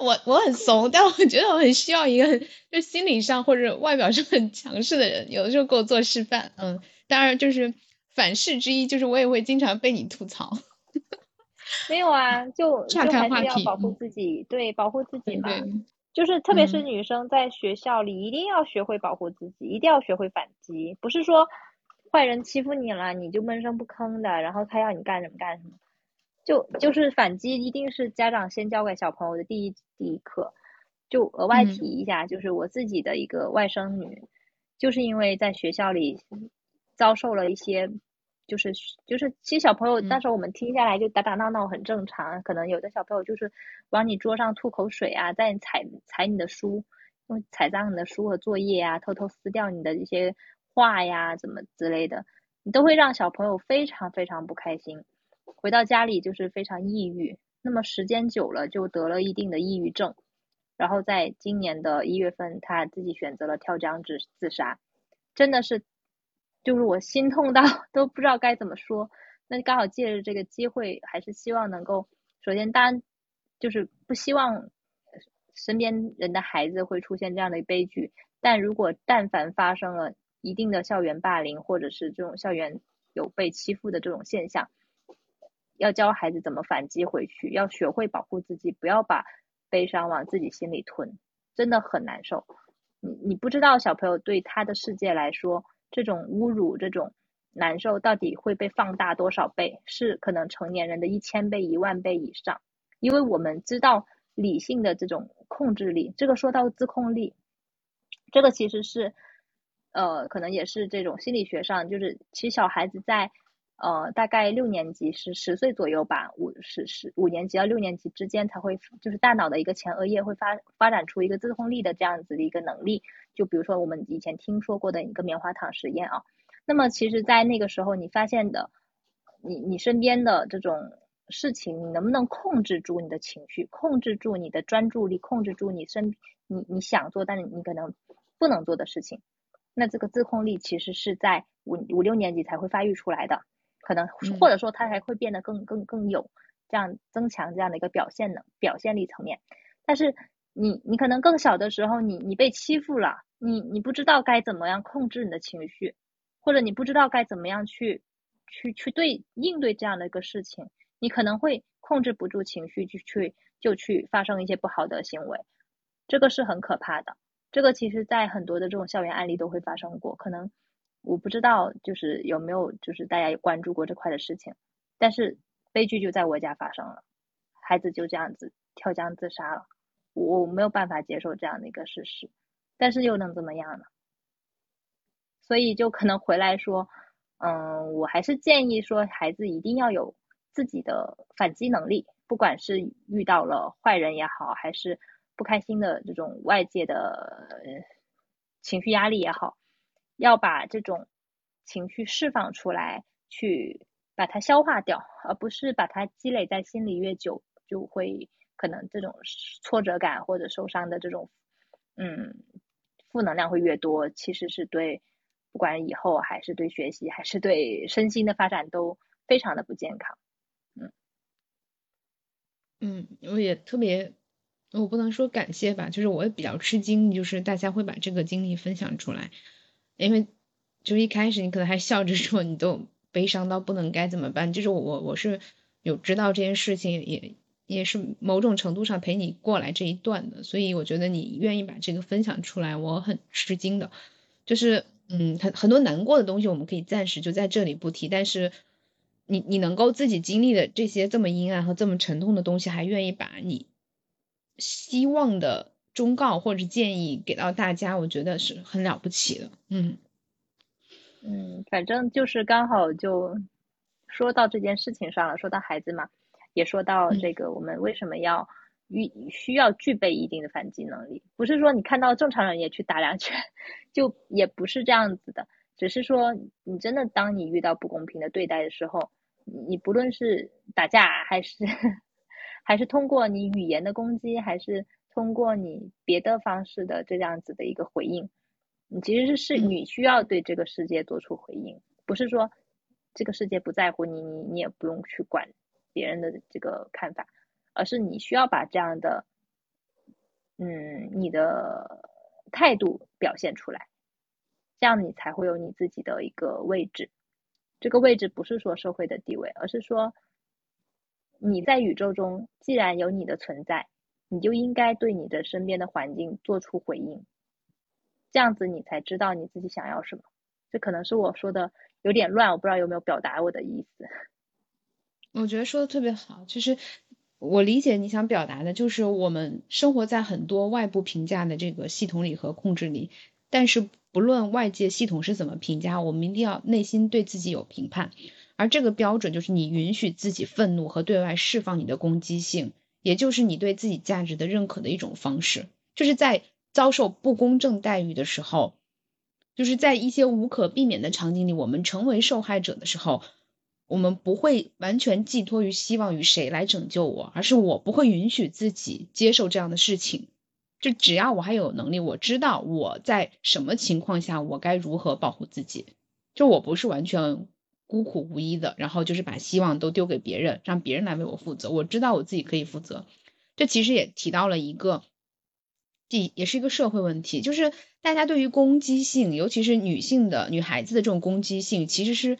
我我很怂，但我觉得我很需要一个就心理上或者外表上很强势的人，有的时候给我做示范。嗯，当然就是反噬之一，就是我也会经常被你吐槽。没有啊，就就还是要保护自己，对，保护自己嘛。就是特别是女生在学校里，一定要学会保护自己，一定要学会反击，不是说。坏人欺负你了，你就闷声不吭的，然后他要你干什么干什么，就就是反击，一定是家长先教给小朋友的第一第一课。就额外提一下，就是我自己的一个外甥女，就是因为在学校里遭受了一些，就是就是其实小朋友那时候我们听下来就打打闹闹很正常，可能有的小朋友就是往你桌上吐口水啊，在你踩踩你的书，用踩脏你的书和作业啊，偷偷撕掉你的一些。画呀，怎么之类的，你都会让小朋友非常非常不开心，回到家里就是非常抑郁，那么时间久了就得了一定的抑郁症，然后在今年的一月份，他自己选择了跳江自自杀，真的是，就是我心痛到 <laughs> 都不知道该怎么说。那刚好借着这个机会，还是希望能够，首先当就是不希望身边人的孩子会出现这样的悲剧，但如果但凡发生了。一定的校园霸凌，或者是这种校园有被欺负的这种现象，要教孩子怎么反击回去，要学会保护自己，不要把悲伤往自己心里吞，真的很难受。你你不知道小朋友对他的世界来说，这种侮辱、这种难受到底会被放大多少倍，是可能成年人的一千倍、一万倍以上。因为我们知道理性的这种控制力，这个说到自控力，这个其实是。呃，可能也是这种心理学上，就是其实小孩子在呃大概六年级是十岁左右吧，五十十五年级到六年级之间才会，就是大脑的一个前额叶会发发展出一个自控力的这样子的一个能力。就比如说我们以前听说过的一个棉花糖实验啊，那么其实，在那个时候你发现的，你你身边的这种事情，你能不能控制住你的情绪，控制住你的专注力，控制住你身你你想做但是你可能不能做的事情。那这个自控力其实是在五五六年级才会发育出来的，可能或者说他还会变得更更更有这样增强这样的一个表现能表现力层面。但是你你可能更小的时候，你你被欺负了，你你不知道该怎么样控制你的情绪，或者你不知道该怎么样去去去对应对这样的一个事情，你可能会控制不住情绪，就去就去发生一些不好的行为，这个是很可怕的。这个其实，在很多的这种校园案例都会发生过，可能我不知道，就是有没有，就是大家有关注过这块的事情。但是悲剧就在我家发生了，孩子就这样子跳江自杀了，我没有办法接受这样的一个事实，但是又能怎么样呢？所以就可能回来说，嗯，我还是建议说，孩子一定要有自己的反击能力，不管是遇到了坏人也好，还是。不开心的这种外界的情绪压力也好，要把这种情绪释放出来，去把它消化掉，而不是把它积累在心里越久，就会可能这种挫折感或者受伤的这种嗯负能量会越多，其实是对不管以后还是对学习还是对身心的发展都非常的不健康。嗯嗯，我也特别。我不能说感谢吧，就是我也比较吃惊，就是大家会把这个经历分享出来，因为就一开始你可能还笑着说你都悲伤到不能该怎么办，就是我我是有知道这件事情，也也是某种程度上陪你过来这一段的，所以我觉得你愿意把这个分享出来，我很吃惊的。就是嗯，很很多难过的东西我们可以暂时就在这里不提，但是你你能够自己经历的这些这么阴暗和这么沉痛的东西，还愿意把你希望的。忠告或者建议给到大家，我觉得是很了不起的。嗯嗯，反正就是刚好就说到这件事情上了，说到孩子嘛，也说到这个我们为什么要遇需要具备一定的反击能力，不是说你看到正常人也去打两拳，<laughs> 就也不是这样子的，只是说你真的当你遇到不公平的对待的时候，你不论是打架还是 <laughs> 还是通过你语言的攻击还是。通过你别的方式的这样子的一个回应，你其实是是你需要对这个世界做出回应，不是说这个世界不在乎你，你你也不用去管别人的这个看法，而是你需要把这样的，嗯，你的态度表现出来，这样你才会有你自己的一个位置。这个位置不是说社会的地位，而是说你在宇宙中既然有你的存在。你就应该对你的身边的环境做出回应，这样子你才知道你自己想要什么。这可能是我说的有点乱，我不知道有没有表达我的意思。<laughs> 我觉得说的特别好，其实我理解你想表达的就是我们生活在很多外部评价的这个系统里和控制里，但是不论外界系统是怎么评价，我们一定要内心对自己有评判，而这个标准就是你允许自己愤怒和对外释放你的攻击性。也就是你对自己价值的认可的一种方式，就是在遭受不公正待遇的时候，就是在一些无可避免的场景里，我们成为受害者的时候，我们不会完全寄托于希望于谁来拯救我，而是我不会允许自己接受这样的事情。就只要我还有能力，我知道我在什么情况下我该如何保护自己，就我不是完全。孤苦无依的，然后就是把希望都丢给别人，让别人来为我负责。我知道我自己可以负责。这其实也提到了一个，这也是一个社会问题，就是大家对于攻击性，尤其是女性的女孩子的这种攻击性，其实是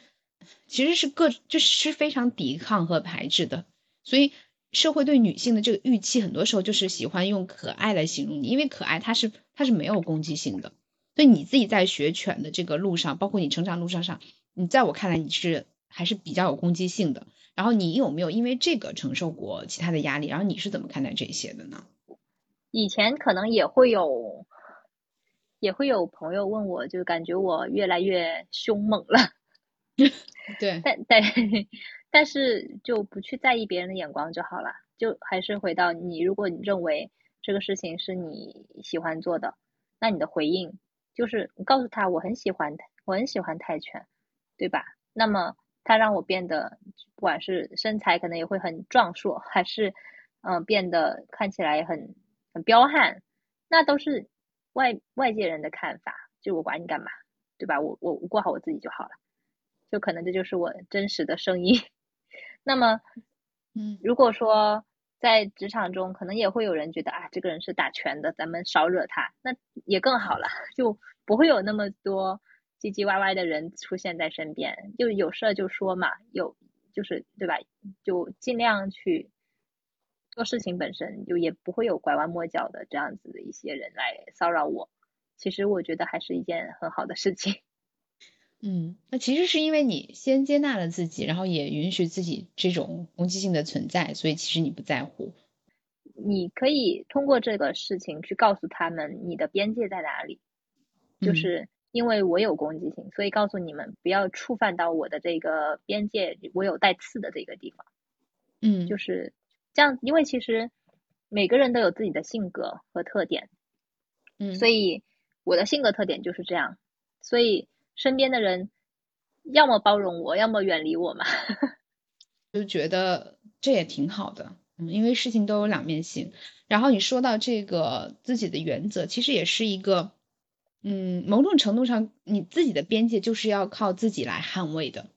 其实是各就是非常抵抗和排斥的。所以社会对女性的这个预期，很多时候就是喜欢用可爱来形容你，因为可爱它是它是没有攻击性的。所以你自己在学犬的这个路上，包括你成长路上上。你在我看来，你是还是比较有攻击性的。然后你有没有因为这个承受过其他的压力？然后你是怎么看待这些的呢？以前可能也会有，也会有朋友问我，就感觉我越来越凶猛了。<laughs> 对，但但但是就不去在意别人的眼光就好了。就还是回到你，如果你认为这个事情是你喜欢做的，那你的回应就是你告诉他我很喜欢，我很喜欢泰拳。对吧？那么他让我变得，不管是身材可能也会很壮硕，还是嗯变得看起来很很彪悍，那都是外外界人的看法，就我管你干嘛，对吧？我我我过好我自己就好了，就可能这就是我真实的声音。<laughs> 那么，嗯，如果说在职场中，可能也会有人觉得啊，这个人是打拳的，咱们少惹他，那也更好了，<laughs> 就不会有那么多。唧唧歪歪的人出现在身边，就有事就说嘛，有就是对吧？就尽量去做事情本身，就也不会有拐弯抹角的这样子的一些人来骚扰我。其实我觉得还是一件很好的事情。<laughs> 嗯，那其实是因为你先接纳了自己，然后也允许自己这种攻击性的存在，所以其实你不在乎。你可以通过这个事情去告诉他们你的边界在哪里，就是。因为我有攻击性，所以告诉你们不要触犯到我的这个边界，我有带刺的这个地方。嗯，就是这样。因为其实每个人都有自己的性格和特点，嗯，所以我的性格特点就是这样。所以身边的人要么包容我，要么远离我嘛。<laughs> 就觉得这也挺好的，嗯，因为事情都有两面性。然后你说到这个自己的原则，其实也是一个。嗯，某种程度上，你自己的边界就是要靠自己来捍卫的，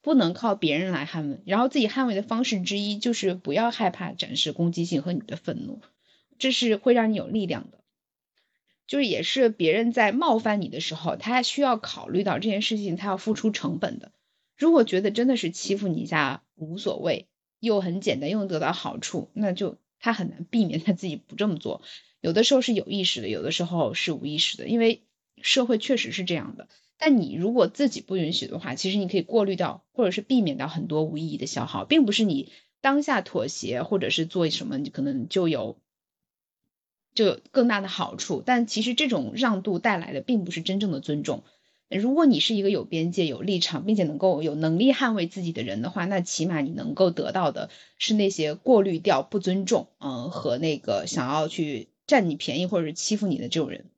不能靠别人来捍卫。然后自己捍卫的方式之一就是不要害怕展示攻击性和你的愤怒，这是会让你有力量的。就是也是别人在冒犯你的时候，他需要考虑到这件事情他要付出成本的。如果觉得真的是欺负你一下无所谓，又很简单又能得到好处，那就他很难避免他自己不这么做。有的时候是有意识的，有的时候是无意识的，因为社会确实是这样的。但你如果自己不允许的话，其实你可以过滤掉，或者是避免掉很多无意义的消耗，并不是你当下妥协或者是做什么，你可能就有就有更大的好处。但其实这种让渡带来的并不是真正的尊重。如果你是一个有边界、有立场，并且能够有能力捍卫自己的人的话，那起码你能够得到的是那些过滤掉不尊重，嗯，和那个想要去占你便宜或者是欺负你的这种人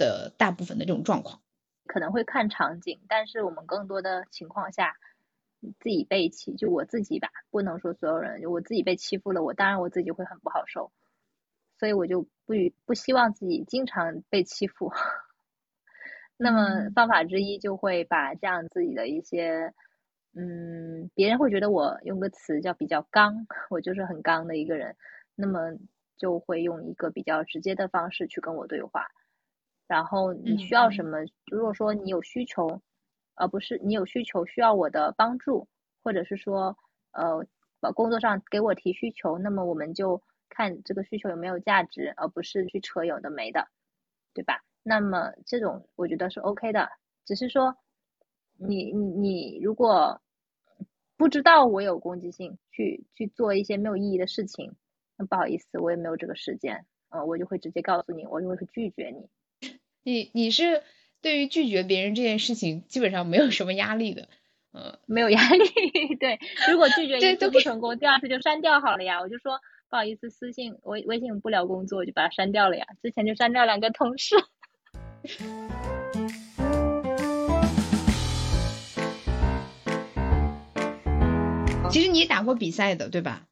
的大部分的这种状况。可能会看场景，但是我们更多的情况下，自己被欺，就我自己吧，不能说所有人，我自己被欺负了，我当然我自己会很不好受，所以我就不不希望自己经常被欺负。<laughs> 那么方法之一就会把这样自己的一些，嗯，别人会觉得我用个词叫比较刚，我就是很刚的一个人，那么就会用一个比较直接的方式去跟我对话。然后你需要什么？如果说你有需求，而不是你有需求需要我的帮助，或者是说呃把，工作上给我提需求，那么我们就看这个需求有没有价值，而不是去扯有的没的，对吧？那么这种我觉得是 OK 的，只是说你你你如果不知道我有攻击性，去去做一些没有意义的事情，那不好意思，我也没有这个时间，嗯，我就会直接告诉你，我就会拒绝你。你你是对于拒绝别人这件事情基本上没有什么压力的，嗯，没有压力。<laughs> 对，如果拒绝一次不成功，第二次就删掉好了呀。我就说不好意思，私信微微信不聊工作，我就把它删掉了呀。之前就删掉两个同事。<laughs> 其实你也打过比赛的，对吧？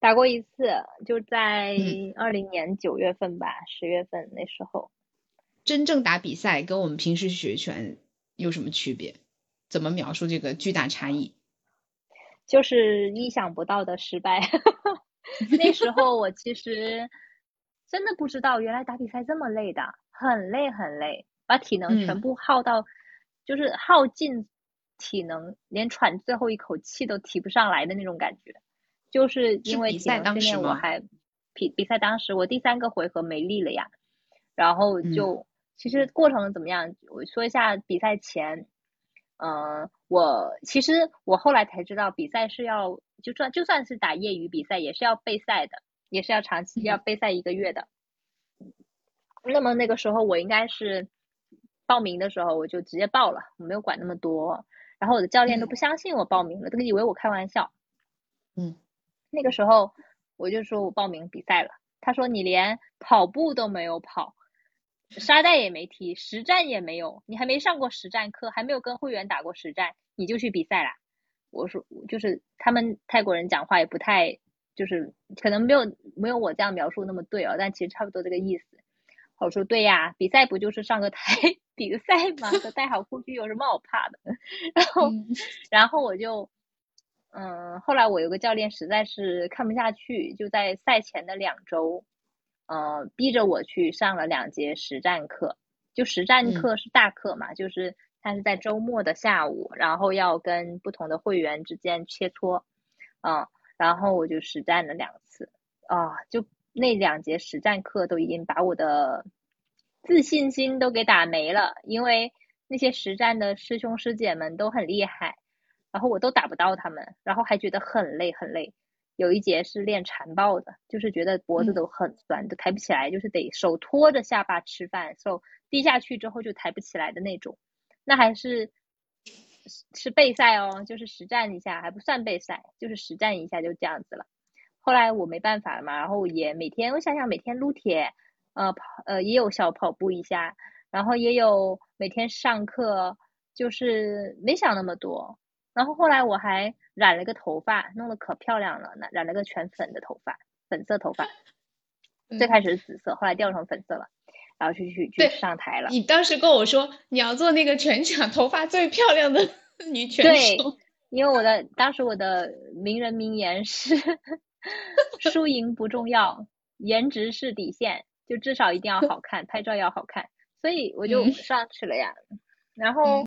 打过一次，就在二零年九月份吧，十月份那时候。真正打比赛跟我们平时学拳有什么区别？怎么描述这个巨大差异？就是意想不到的失败。<laughs> 那时候我其实真的不知道，原来打比赛这么累的，很累很累，把体能全部耗到，就是耗尽体能，连喘最后一口气都提不上来的那种感觉。就是因为体能训练，我还比比赛当时我第三个回合没力了呀，然后就。其实过程怎么样？我说一下比赛前，嗯，我其实我后来才知道，比赛是要就算就算是打业余比赛，也是要备赛的，也是要长期要备赛一个月的。那么那个时候我应该是报名的时候我就直接报了，我没有管那么多。然后我的教练都不相信我报名了，都以为我开玩笑。嗯，那个时候我就说我报名比赛了，他说你连跑步都没有跑。沙袋也没踢，实战也没有，你还没上过实战课，还没有跟会员打过实战，你就去比赛啦？我说，就是他们泰国人讲话也不太，就是可能没有没有我这样描述那么对哦，但其实差不多这个意思。我说对呀，比赛不就是上个台 <laughs> 比个赛吗？带好护具有什么好怕的？<laughs> 然后，<laughs> 然后我就，嗯，后来我有个教练实在是看不下去，就在赛前的两周。呃，逼着我去上了两节实战课，就实战课是大课嘛，就是他是在周末的下午，然后要跟不同的会员之间切磋，嗯，然后我就实战了两次，啊，就那两节实战课都已经把我的自信心都给打没了，因为那些实战的师兄师姐们都很厉害，然后我都打不到他们，然后还觉得很累很累。有一节是练缠抱的，就是觉得脖子都很酸，都抬不起来，就是得手托着下巴吃饭，手低下去之后就抬不起来的那种。那还是是备赛哦，就是实战一下，还不算备赛，就是实战一下就这样子了。后来我没办法了嘛，然后也每天我想想每天撸铁，呃跑呃也有小跑步一下，然后也有每天上课，就是没想那么多。然后后来我还染了个头发，弄得可漂亮了，染了个全粉的头发，粉色头发。最开始是紫色，后来掉成粉色了，然后去去去上台了。你当时跟我说你要做那个全场头发最漂亮的 <laughs> 女拳手。对，因为我的当时我的名人名言是：<laughs> 输赢不重要，颜值是底线，就至少一定要 <laughs> 好看，拍照要好看，所以我就上去了呀。然后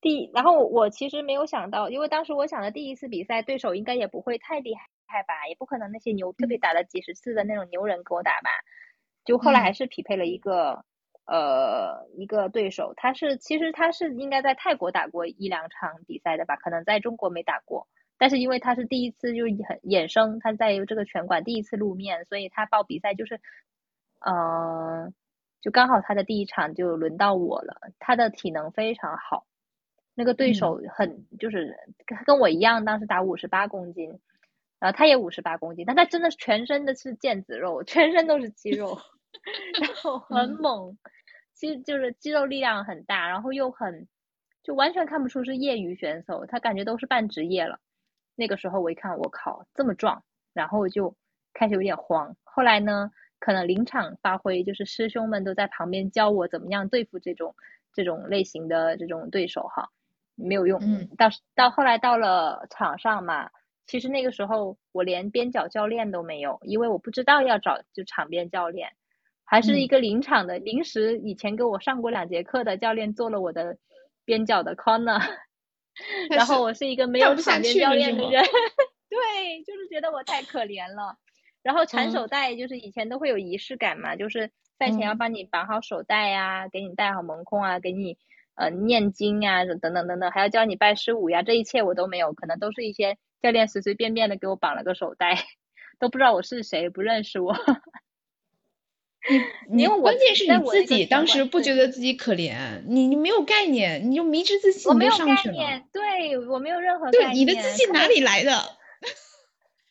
第，然后我其实没有想到，因为当时我想的第一次比赛对手应该也不会太厉害吧，也不可能那些牛特别打了几十次的那种牛人给我打吧。就后来还是匹配了一个呃一个对手，他是其实他是应该在泰国打过一两场比赛的吧，可能在中国没打过。但是因为他是第一次就很衍生，他在这个拳馆第一次露面，所以他报比赛就是，呃，就刚好他的第一场就轮到我了。他的体能非常好，那个对手很就是跟我一样，当时打五十八公斤，然后他也五十八公斤，但他真的全身的是腱子肉，全身都是肌肉，<laughs> 然后 <laughs> 很猛，其实就是肌肉力量很大，然后又很就完全看不出是业余选手，他感觉都是半职业了。那个时候我一看，我靠，这么壮，然后就开始有点慌。后来呢，可能临场发挥，就是师兄们都在旁边教我怎么样对付这种这种类型的这种对手哈，没有用。嗯。到到后来到了场上嘛，其实那个时候我连边角教练都没有，因为我不知道要找就场边教练，还是一个临场的临时以前给我上过两节课的教练做了我的边角的 corner。<laughs> 然后我是一个没有场边教练的人，<laughs> 对，就是觉得我太可怜了。然后缠手带就是以前都会有仪式感嘛，就是赛前要帮你绑好手带呀，给你戴好蒙空啊，给你呃念经啊，等等等等，还要教你拜师舞呀，这一切我都没有，可能都是一些教练随随便便的给我绑了个手带，<laughs> 都不知道我是谁，不认识我。<laughs> 你你关键是你自己当时不觉得自己可怜，你你没有概念，你就迷之自信，上去了。对我没有任何对你的自信哪里来的？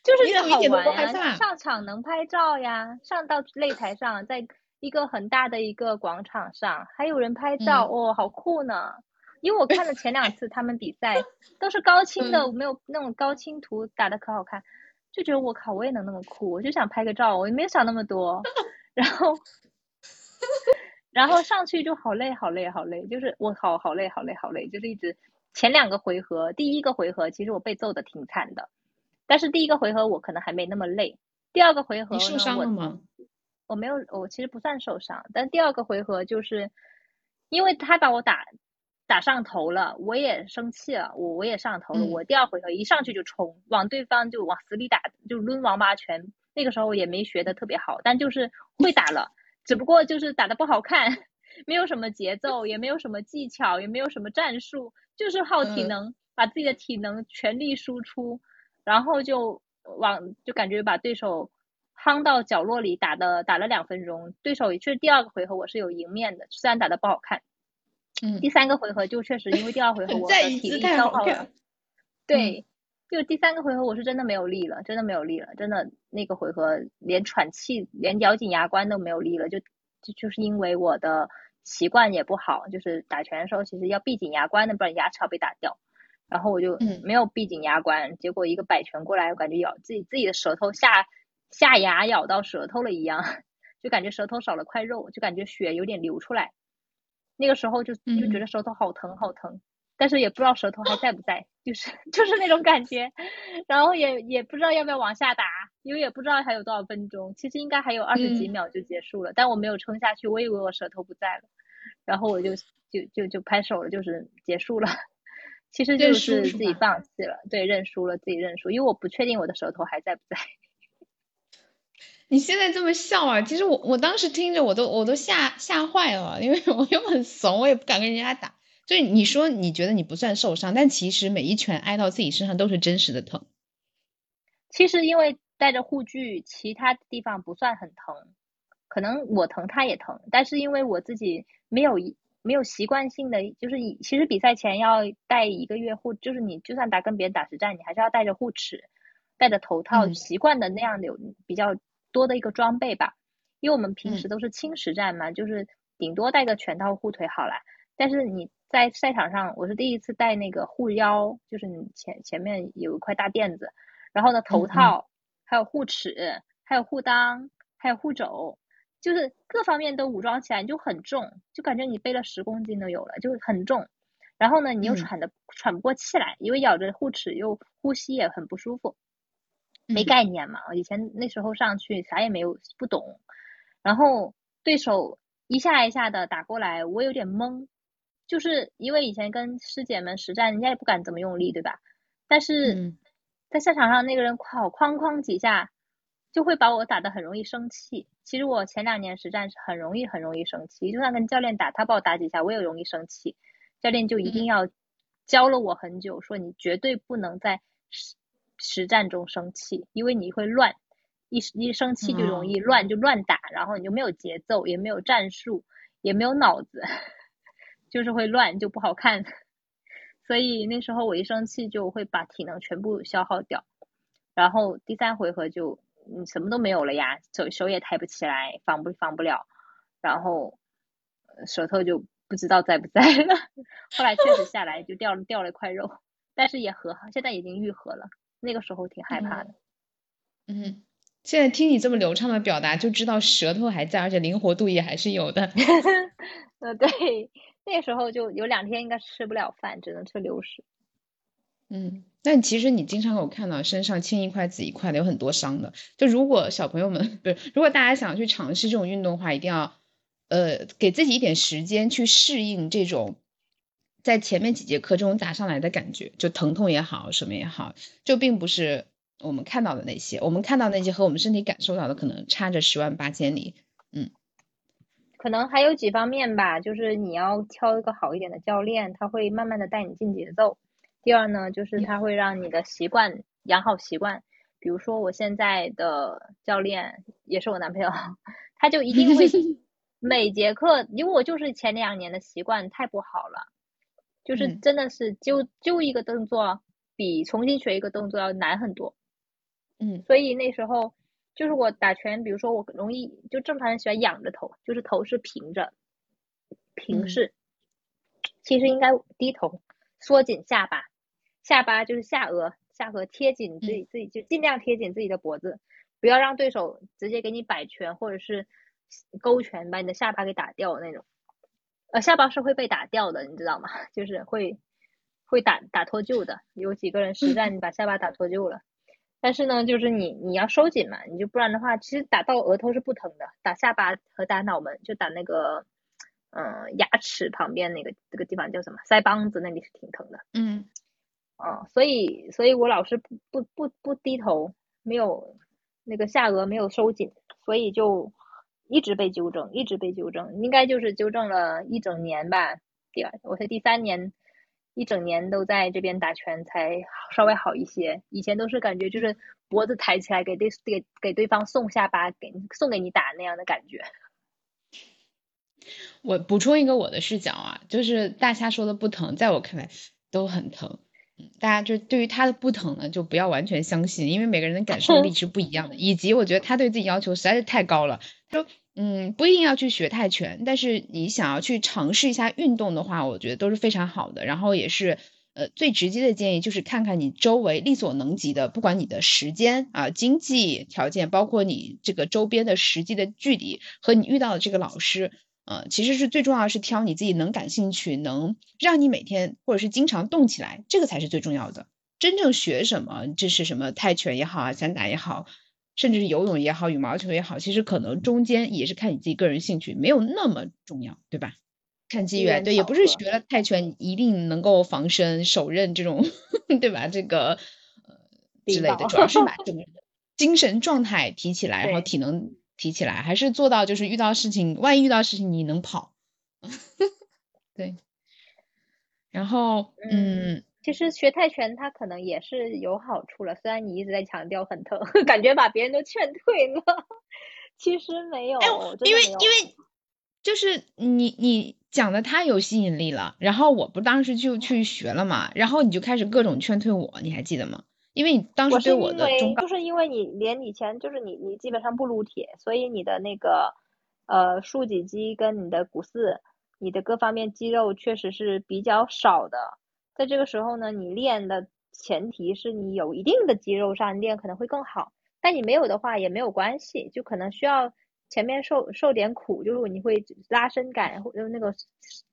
就是好玩呀，上场能拍照呀，上到擂台上，在一个很大的一个广场上，还有人拍照，哦，好酷呢！因为我看了前两次他们比赛，都是高清的，没有那种高清图打的可好看，就觉得我靠，我也能那么酷，我就想拍个照，我也没有想那么多。然后，然后上去就好累，好累，好累，就是我好好累，好累，好累，就是一直前两个回合，第一个回合其实我被揍的挺惨的，但是第一个回合我可能还没那么累，第二个回合你受伤了吗？我没有，我其实不算受伤，但第二个回合就是因为他把我打打上头了，我也生气了，我我也上头了，我第二回合一上去就冲，往对方就往死里打，就抡王八拳。那个时候也没学的特别好，但就是会打了，只不过就是打的不好看，没有什么节奏，也没有什么技巧，也没有什么战术，就是耗体能，把自己的体能全力输出，然后就往就感觉把对手夯到角落里打的打了两分钟，对手确实第二个回合我是有赢面的，虽然打的不好看，嗯，第三个回合就确实因为第二回合我的体力消耗了，对。就第三个回合，我是真的没有力了，真的没有力了，真的那个回合连喘气、连咬紧牙关都没有力了，就就就是因为我的习惯也不好，就是打拳的时候其实要闭紧牙关的，不然牙齿要被打掉。然后我就没有闭紧牙关，结果一个摆拳过来，我感觉咬自己自己的舌头下下牙咬到舌头了一样，<laughs> 就感觉舌头少了块肉，就感觉血有点流出来。那个时候就就觉得舌头好疼好疼。但是也不知道舌头还在不在，就是 <laughs> 就是那种感觉，然后也也不知道要不要往下打，因为也不知道还有多少分钟，其实应该还有二十几秒就结束了，但我没有撑下去，我以为我舌头不在了，然后我就就就就拍手了，就是结束了，<laughs> 其实就是自己放弃了，对，认输了，自己认输，因为我不确定我的舌头还在不在。你现在这么笑啊，其实我我当时听着我都我都吓吓坏了，因为 <laughs> 我又很怂，我也不敢跟人家打。所以你说你觉得你不算受伤，但其实每一拳挨到自己身上都是真实的疼。其实因为戴着护具，其他地方不算很疼，可能我疼他也疼，但是因为我自己没有没有习惯性的，就是其实比赛前要戴一个月护，就是你就算打跟别人打实战，你还是要戴着护齿，戴着头套，习惯的那样的比较多的一个装备吧。因为我们平时都是轻实战嘛，就是顶多带个拳套护腿好了，但是你。在赛场上，我是第一次带那个护腰，就是你前前面有一块大垫子，然后呢头套，还有护齿，还有护裆，还有护肘，就是各方面都武装起来，你就很重，就感觉你背了十公斤都有了，就很重。然后呢，你又喘的喘不过气来，因为咬着护齿又呼吸也很不舒服，没概念嘛，以前那时候上去啥也没有不懂，然后对手一下一下的打过来，我有点懵，就是因为以前跟师姐们实战，人家也不敢怎么用力，对吧？但是在赛场上那个人哐哐哐几下，就会把我打得很容易生气。其实我前两年实战是很容易很容易生气，就算跟教练打，他把我打几下，我也容易生气。教练就一定要教了我很久，说你绝对不能在实实战中生气，因为你会乱。一一生气就容易乱，就乱打，然后你就没有节奏，也没有战术，也没有脑子，<laughs> 就是会乱，就不好看。<laughs> 所以那时候我一生气就会把体能全部消耗掉，然后第三回合就嗯什么都没有了呀，手手也抬不起来，防不防不了，然后舌头就不知道在不在了。<laughs> 后来确实下来就掉了掉了一块肉，但是也和现在已经愈合了。那个时候挺害怕的，嗯。现在听你这么流畅的表达，就知道舌头还在，而且灵活度也还是有的。<laughs> 呃，对，那时候就有两天应该吃不了饭，只能吃流食。嗯，但其实你经常有看到身上青一块紫一块的，有很多伤的。就如果小朋友们 <laughs> 不是，如果大家想去尝试这种运动的话，一定要呃给自己一点时间去适应这种在前面几节课这种打上来的感觉，就疼痛也好，什么也好，就并不是。我们看到的那些，我们看到那些和我们身体感受到的可能差着十万八千里。嗯，可能还有几方面吧，就是你要挑一个好一点的教练，他会慢慢的带你进节奏。第二呢，就是他会让你的习惯养好习惯。比如说我现在的教练也是我男朋友，他就一定会 <laughs> 每节课，因为我就是前两年的习惯太不好了，就是真的是就就一个动作比重新学一个动作要难很多。嗯，所以那时候就是我打拳，比如说我容易就正常人喜欢仰着头，就是头是平着，平视，其实应该低头，缩紧下巴，下巴就是下颚，下颚贴紧自己自己就尽量贴紧自己的脖子，不要让对手直接给你摆拳或者是勾拳把你的下巴给打掉那种，呃，下巴是会被打掉的，你知道吗？<laughs> 就是会会打打脱臼的，有几个人实战你把下巴打脱臼了。但是呢，就是你你要收紧嘛，你就不然的话，其实打到额头是不疼的，打下巴和打脑门就打那个，嗯，牙齿旁边那个这个地方叫什么？腮帮子那里是挺疼的。嗯，哦，所以所以我老是不不不不低头，没有那个下颚没有收紧，所以就一直被纠正，一直被纠正，应该就是纠正了一整年吧。第二，我才第三年。一整年都在这边打拳，才稍微好一些。以前都是感觉就是脖子抬起来给对给给对方送下巴，给送给你打那样的感觉。我补充一个我的视角啊，就是大虾说的不疼，在我看来都很疼。大家就对于他的不疼呢，就不要完全相信，因为每个人的感受力 <laughs> 是不一样的，以及我觉得他对自己要求实在是太高了。就嗯，不一定要去学泰拳，但是你想要去尝试一下运动的话，我觉得都是非常好的。然后也是，呃，最直接的建议就是看看你周围力所能及的，不管你的时间啊、经济条件，包括你这个周边的实际的距离和你遇到的这个老师，呃，其实是最重要的是挑你自己能感兴趣、能让你每天或者是经常动起来，这个才是最重要的。真正学什么，这是什么泰拳也好啊，散打也好。甚至是游泳也好，羽毛球也好，其实可能中间也是看你自己个人兴趣，没有那么重要，对吧？看机缘，对，也不是学了泰拳一定能够防身、手刃这种，<laughs> 对吧？这个呃之类的，主要是 <laughs> 把整个精神状态提起来，然后体能提起来，还是做到就是遇到事情，万一遇到事情你能跑，<laughs> 对。然后嗯。其实学泰拳它可能也是有好处了，虽然你一直在强调很疼，<laughs> 感觉把别人都劝退了，<laughs> 其实没有，哎因为因为就是你你讲的太有吸引力了，然后我不当时就去学了嘛，然后你就开始各种劝退我，你还记得吗？因为你当时对我的忠告，就是因为你连以前就是你你基本上不撸铁，所以你的那个呃竖脊肌跟你的股四，你的各方面肌肉确实是比较少的。在这个时候呢，你练的前提是你有一定的肌肉上练可能会更好，但你没有的话也没有关系，就可能需要前面受受点苦，就是你会拉伸感或者那个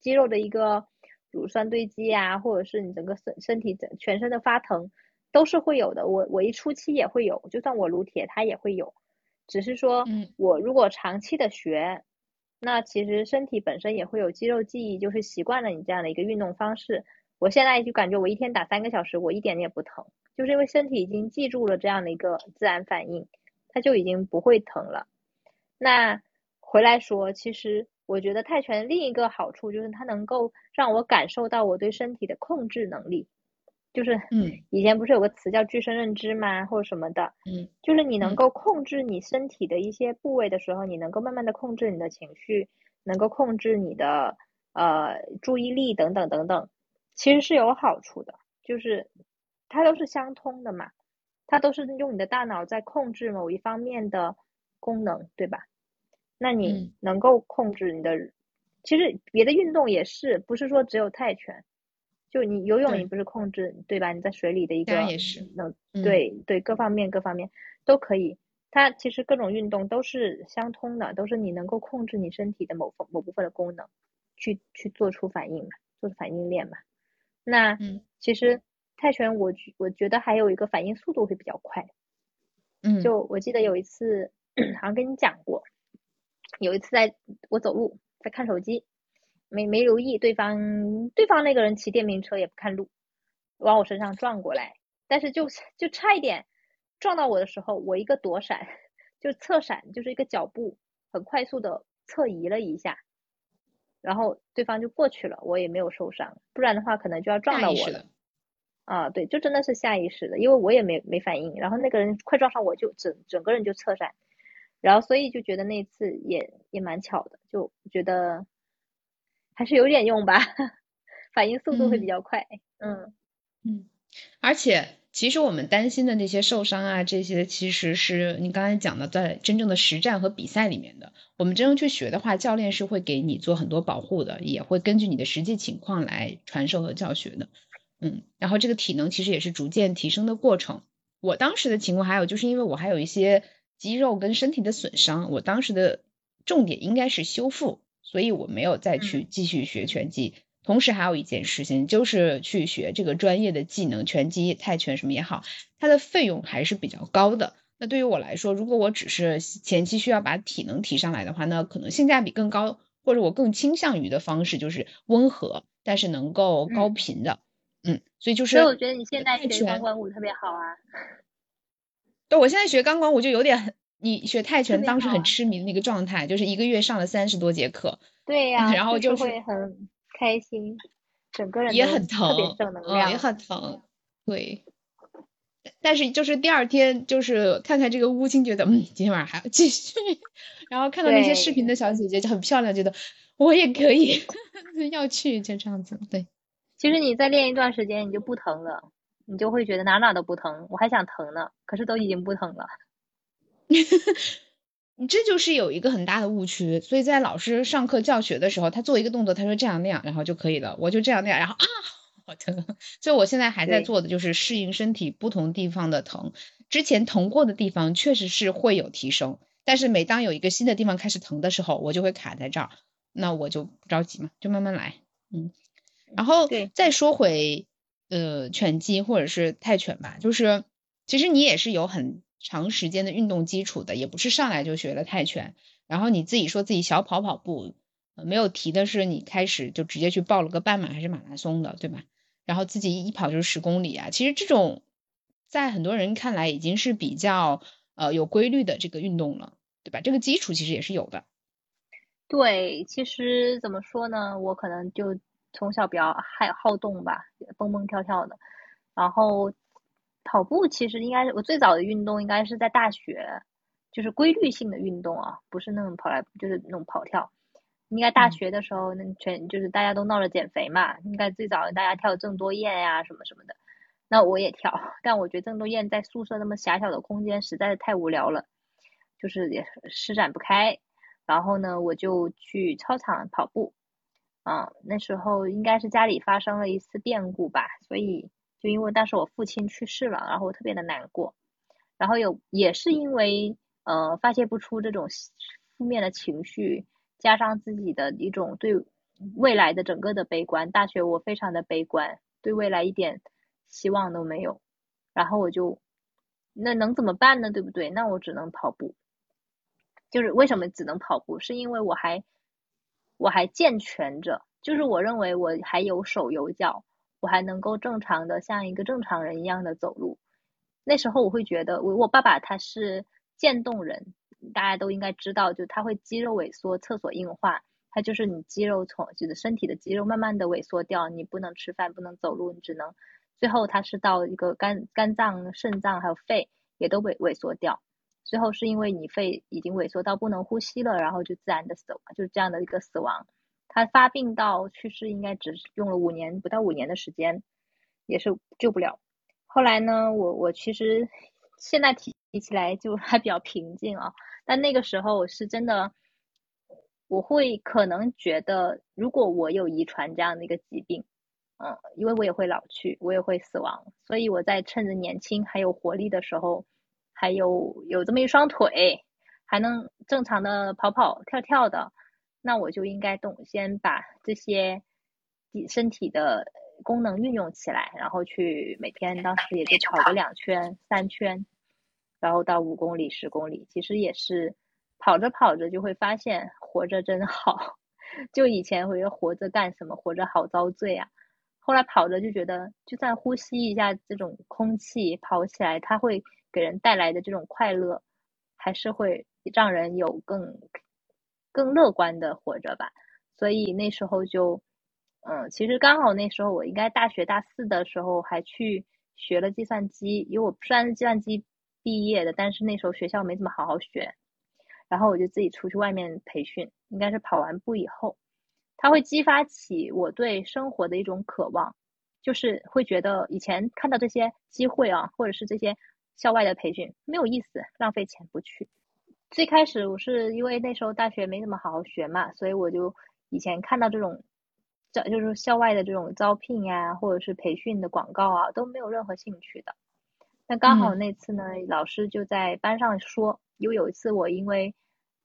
肌肉的一个乳酸堆积啊，或者是你整个身身体整全身的发疼都是会有的。我我一初期也会有，就算我撸铁它也会有，只是说我如果长期的学，那其实身体本身也会有肌肉记忆，就是习惯了你这样的一个运动方式。我现在就感觉我一天打三个小时，我一点也不疼，就是因为身体已经记住了这样的一个自然反应，它就已经不会疼了。那回来说，其实我觉得泰拳另一个好处就是它能够让我感受到我对身体的控制能力。就是，嗯，以前不是有个词叫具身认知吗，或者什么的，嗯，就是你能够控制你身体的一些部位的时候，你能够慢慢的控制你的情绪，能够控制你的呃注意力等等等等，其实是有好处的，就是它都是相通的嘛，它都是用你的大脑在控制某一方面的功能，对吧？那你能够控制你的，其实别的运动也是，不是说只有泰拳。就你游泳，你不是控制对吧？你在水里的一个也是能，对对，各方面各方面都可以。它其实各种运动都是相通的，都是你能够控制你身体的某某部分的功能，去去做出反应嘛，做出反应链嘛。那其实泰拳我我觉得还有一个反应速度会比较快。嗯，就我记得有一次 <clears throat> 好像跟你讲过，有一次在我走路在看手机。没没留意对方，对方那个人骑电瓶车也不看路，往我身上撞过来，但是就就差一点撞到我的时候，我一个躲闪，就侧闪，就是一个脚步很快速的侧移了一下，然后对方就过去了，我也没有受伤，不然的话可能就要撞到我了。啊，对，就真的是下意识的，因为我也没没反应，然后那个人快撞上我就整整个人就侧闪，然后所以就觉得那次也也蛮巧的，就觉得。还是有点用吧，反应速度会比较快。嗯嗯，而且其实我们担心的那些受伤啊，这些其实是你刚才讲的，在真正的实战和比赛里面的。我们真正去学的话，教练是会给你做很多保护的，也会根据你的实际情况来传授和教学的。嗯，然后这个体能其实也是逐渐提升的过程。我当时的情况还有就是因为我还有一些肌肉跟身体的损伤，我当时的重点应该是修复。所以我没有再去继续学拳击，同时还有一件事情就是去学这个专业的技能，拳击、泰拳什么也好，它的费用还是比较高的。那对于我来说，如果我只是前期需要把体能提上来的话，那可能性价比更高，或者我更倾向于的方式就是温和，但是能够高频的。嗯，所以就是。所以我觉得你现在学钢管舞特别好啊。对，我现在学钢管舞就有点。你学泰拳当时很痴迷的那个状态，就是一个月上了三十多节课。对呀，<laughs> 然后就是会很开心，整个人也很疼，嗯，也很疼。对，但是就是第二天就是看看这个乌青，觉得嗯，今天晚上还要继续。<laughs> 然后看到那些视频的小姐姐就很漂亮，觉得我也可以 <laughs> 要去，就这样子。对，其实你再练一段时间，你就不疼了，你就会觉得哪哪都不疼。我还想疼呢，可是都已经不疼了。<laughs> 你这就是有一个很大的误区，所以在老师上课教学的时候，他做一个动作，他说这样那样，然后就可以了，我就这样那样，然后啊，好疼。所以我现在还在做的就是适应身体不同地方的疼，之前疼过的地方确实是会有提升，但是每当有一个新的地方开始疼的时候，我就会卡在这儿，那我就不着急嘛，就慢慢来，嗯。然后再说回呃拳击或者是泰拳吧，就是其实你也是有很。长时间的运动基础的，也不是上来就学了泰拳。然后你自己说自己小跑跑步，没有提的是你开始就直接去报了个半马还是马拉松的，对吧？然后自己一跑就是十公里啊。其实这种在很多人看来已经是比较呃有规律的这个运动了，对吧？这个基础其实也是有的。对，其实怎么说呢？我可能就从小比较爱好动吧，蹦蹦跳跳的，然后。跑步其实应该是我最早的运动，应该是在大学，就是规律性的运动啊，不是那种跑来就是那种跑跳。应该大学的时候，那全就是大家都闹着减肥嘛，应该最早大家跳郑多燕呀什么什么的，那我也跳，<laughs> 但我觉得郑多燕在宿舍那么狭小的空间实在是太无聊了，就是也施展不开。然后呢，我就去操场跑步，啊，那时候应该是家里发生了一次变故吧，所以。就因为当时我父亲去世了，然后我特别的难过，然后有也是因为呃发泄不出这种负面的情绪，加上自己的一种对未来的整个的悲观，大学我非常的悲观，对未来一点希望都没有，然后我就那能怎么办呢？对不对？那我只能跑步。就是为什么只能跑步？是因为我还我还健全着，就是我认为我还有手有脚，我还能够正常的像一个正常人一样的走路。那时候我会觉得，我我爸爸他是渐冻人，大家都应该知道，就他会肌肉萎缩、厕所硬化，他就是你肌肉从就是身体的肌肉慢慢的萎缩掉，你不能吃饭，不能走路，你只能最后他是到一个肝肝脏、肾脏还有肺也都萎萎缩掉，最后是因为你肺已经萎缩到不能呼吸了，然后就自然的死亡，就是这样的一个死亡。他发病到去世应该只用了五年不到五年的时间，也是救不了。后来呢，我我其实现在提提起来就 <laughs> 还比较平静啊，但那个时候我是真的，我会可能觉得，如果我有遗传这样的一个疾病，嗯，因为我也会老去，我也会死亡，所以我在趁着年轻还有活力的时候，还有有这么一双腿，还能正常的跑跑跳跳的，那我就应该懂先把这些身体的。功能运用起来，然后去每天当时也就跑个两圈、三圈，然后到五公里、十公里，其实也是跑着跑着就会发现活着真好。就以前会觉得活着干什么，活着好遭罪啊。后来跑着就觉得，就算呼吸一下这种空气，跑起来它会给人带来的这种快乐，还是会让人有更更乐观的活着吧。所以那时候就。嗯，其实刚好那时候我应该大学大四的时候还去学了计算机，因为我虽然是计算机毕业的，但是那时候学校没怎么好好学，然后我就自己出去外面培训，应该是跑完步以后，它会激发起我对生活的一种渴望，就是会觉得以前看到这些机会啊，或者是这些校外的培训没有意思，浪费钱不去。最开始我是因为那时候大学没怎么好好学嘛，所以我就以前看到这种。就是校外的这种招聘呀，或者是培训的广告啊，都没有任何兴趣的。那刚好那次呢，老师就在班上说，因为有一次我因为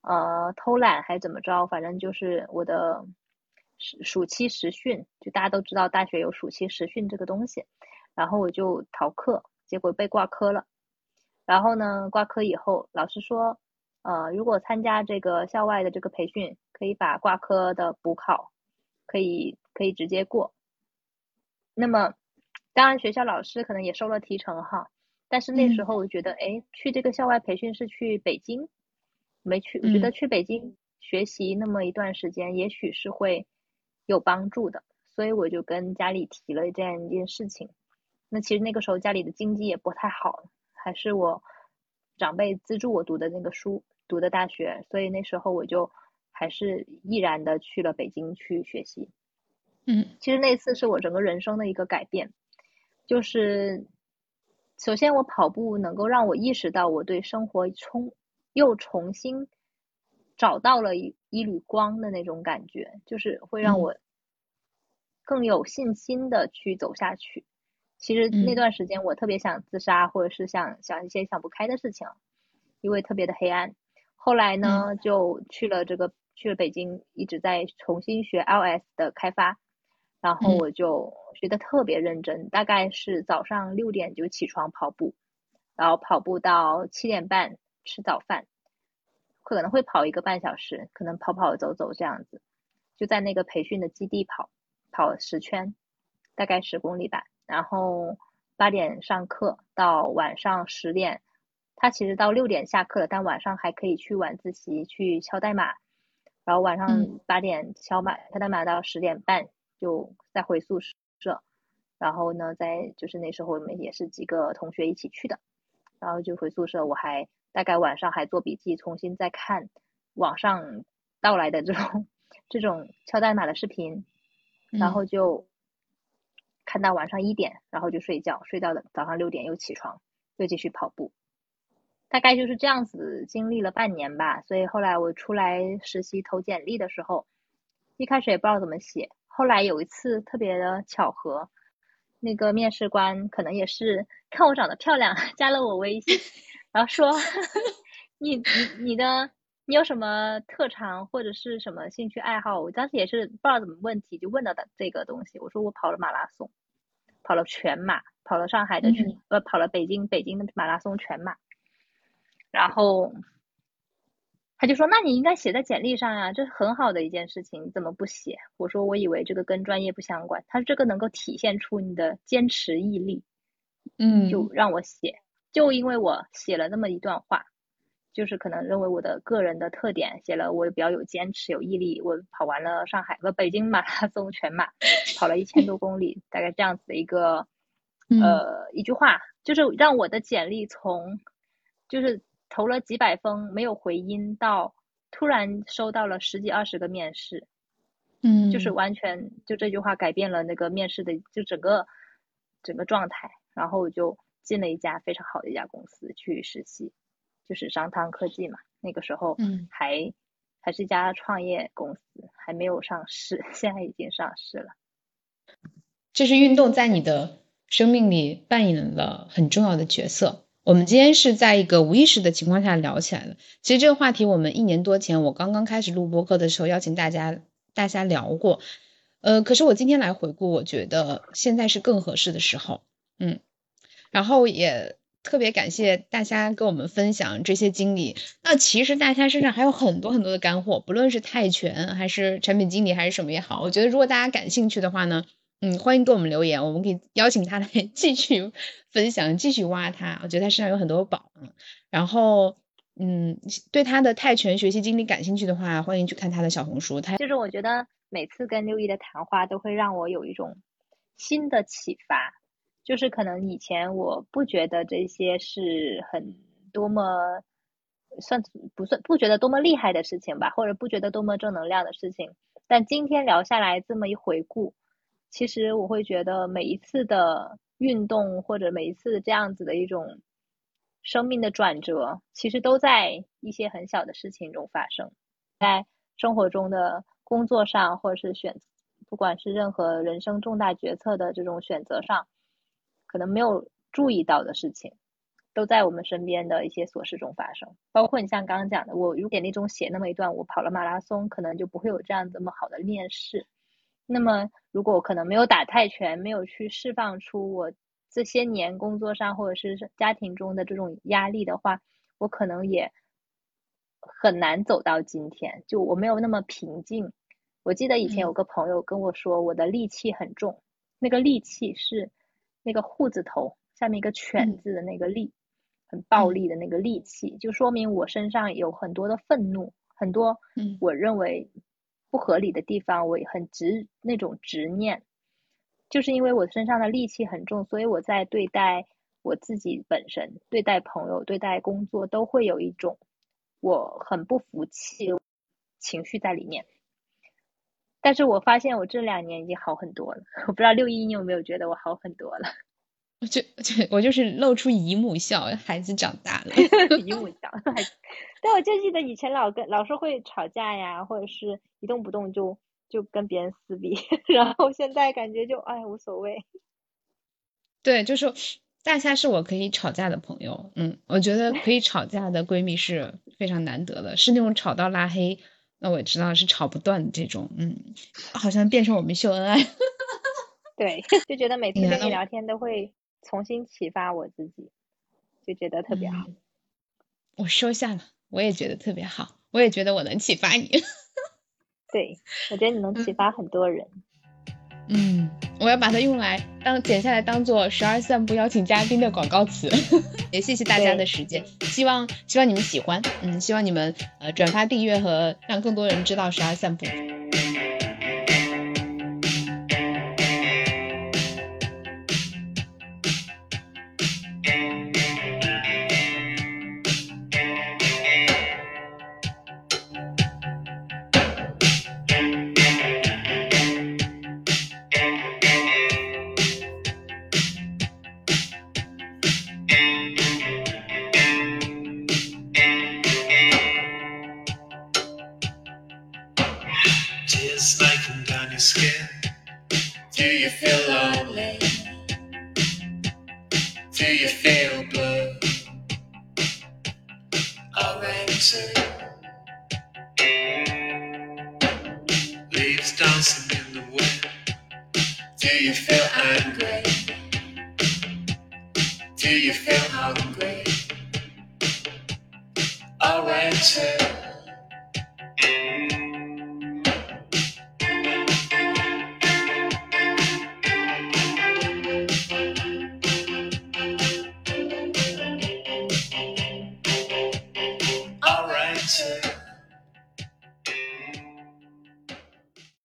呃偷懒还是怎么着，反正就是我的暑暑期实训，就大家都知道大学有暑期实训这个东西，然后我就逃课，结果被挂科了。然后呢，挂科以后，老师说，呃，如果参加这个校外的这个培训，可以把挂科的补考，可以。可以直接过，那么当然学校老师可能也收了提成哈，但是那时候我觉得，哎，去这个校外培训是去北京，没去，我觉得去北京学习那么一段时间，也许是会有帮助的，所以我就跟家里提了这样一件事情。那其实那个时候家里的经济也不太好，还是我长辈资助我读的那个书，读的大学，所以那时候我就还是毅然的去了北京去学习。嗯，其实那次是我整个人生的一个改变，就是首先我跑步能够让我意识到我对生活重又重新找到了一一缕光的那种感觉，就是会让我更有信心的去走下去。其实那段时间我特别想自杀，或者是想想一些想不开的事情，因为特别的黑暗。后来呢，就去了这个去了北京，一直在重新学 iOS 的开发。然后我就学的特别认真，大概是早上六点就起床跑步，然后跑步到七点半吃早饭，可能会跑一个半小时，可能跑跑走走这样子，就在那个培训的基地跑，跑十圈，大概十公里吧。然后八点上课到晚上十点，他其实到六点下课了，但晚上还可以去晚自习去敲代码，然后晚上八点敲码敲代码到十点半。就再回宿舍，然后呢，在就是那时候我们也是几个同学一起去的，然后就回宿舍，我还大概晚上还做笔记，重新再看网上到来的这种这种敲代码的视频，然后就看到晚上一点，然后就睡觉，睡到了早上六点又起床，又继续跑步，大概就是这样子经历了半年吧。所以后来我出来实习投简历的时候，一开始也不知道怎么写。后来有一次特别的巧合，那个面试官可能也是看我长得漂亮，加了我微信，<laughs> 然后说 <laughs> 你你你的你有什么特长或者是什么兴趣爱好？我当时也是不知道怎么问题，就问到的这个东西。我说我跑了马拉松，跑了全马，跑了上海的全呃跑了北京北京的马拉松全马，然后他就说：“那你应该写在简历上呀，这是很好的一件事情，你怎么不写？”我说：“我以为这个跟专业不相关。”他说：“这个能够体现出你的坚持毅力。”嗯，就让我写，就因为我写了那么一段话，就是可能认为我的个人的特点，写了我比较有坚持、有毅力。我跑完了上海和北京马拉松全马，跑了一千多公里，大概这样子的一个呃一句话，就是让我的简历从就是投了几百封没有回音，到突然收到了十几二十个面试，嗯，就是完全就这句话改变了那个面试的就整个整个状态。然后我就进了一家非常好的一家公司去实习，就是商汤科技嘛。那个时候，嗯，还还是一家创业公司，还没有上市，<laughs> 现在已经上市了。就是运动在你的生命里扮演了很重要的角色。我们今天是在一个无意识的情况下聊起来的。其实这个话题，我们一年多前我刚刚开始录播课的时候，邀请大家大家聊过。呃，可是我今天来回顾，我觉得现在是更合适的时候。嗯，然后也特别感谢大家跟我们分享这些经历。那其实大家身上还有很多很多的干货，不论是泰拳还是产品经理还是什么也好，我觉得如果大家感兴趣的话呢，嗯，欢迎给我们留言，我们可以邀请他来继续分享，继续挖他。我觉得他身上有很多宝。然后，嗯，对他的泰拳学习经历感兴趣的话，欢迎去看他的小红书。他就是我觉得每次跟六一的谈话都会让我有一种新的启发。就是可能以前我不觉得这些是很多么算不算不觉得多么厉害的事情吧，或者不觉得多么正能量的事情。但今天聊下来这么一回顾，其实我会觉得每一次的运动或者每一次这样子的一种生命的转折，其实都在一些很小的事情中发生，在生活中的工作上，或者是选，不管是任何人生重大决策的这种选择上。可能没有注意到的事情，都在我们身边的一些琐事中发生。包括你像刚刚讲的，我如果那中写那么一段，我跑了马拉松，可能就不会有这样这么好的面试。那么，如果我可能没有打泰拳，没有去释放出我这些年工作上或者是家庭中的这种压力的话，我可能也很难走到今天。就我没有那么平静。我记得以前有个朋友跟我说，我的戾气很重，那个戾气是。那个户字头下面一个犬字的那个戾，很暴力的那个戾气，就说明我身上有很多的愤怒，很多我认为不合理的地方，我很执那种执念，就是因为我身上的戾气很重，所以我在对待我自己本身、对待朋友、对待工作，都会有一种我很不服气情绪在里面。但是我发现我这两年已经好很多了，我不知道六一你有没有觉得我好很多了？我就就我就是露出姨母笑，孩子长大了，<laughs> 姨母笑。但我就记得以前老跟老是会吵架呀，或者是一动不动就就跟别人撕逼，<laughs> 然后现在感觉就哎无所谓。对，就是大夏是我可以吵架的朋友，嗯，我觉得可以吵架的闺蜜是非常难得的，是那种吵到拉黑。那我知道是吵不断的这种，嗯，好像变成我们秀恩爱，对，<laughs> 就觉得每次跟你聊天都会重新启发我自己，就觉得特别好。我收下了，我也觉得特别好，我也觉得我能启发你。<laughs> 对，我觉得你能启发很多人。嗯，我要把它用来当剪下来当做十二散步邀请嘉宾的广告词，<laughs> 也谢谢大家的时间，希望希望你们喜欢，嗯，希望你们呃转发订阅和让更多人知道十二散步。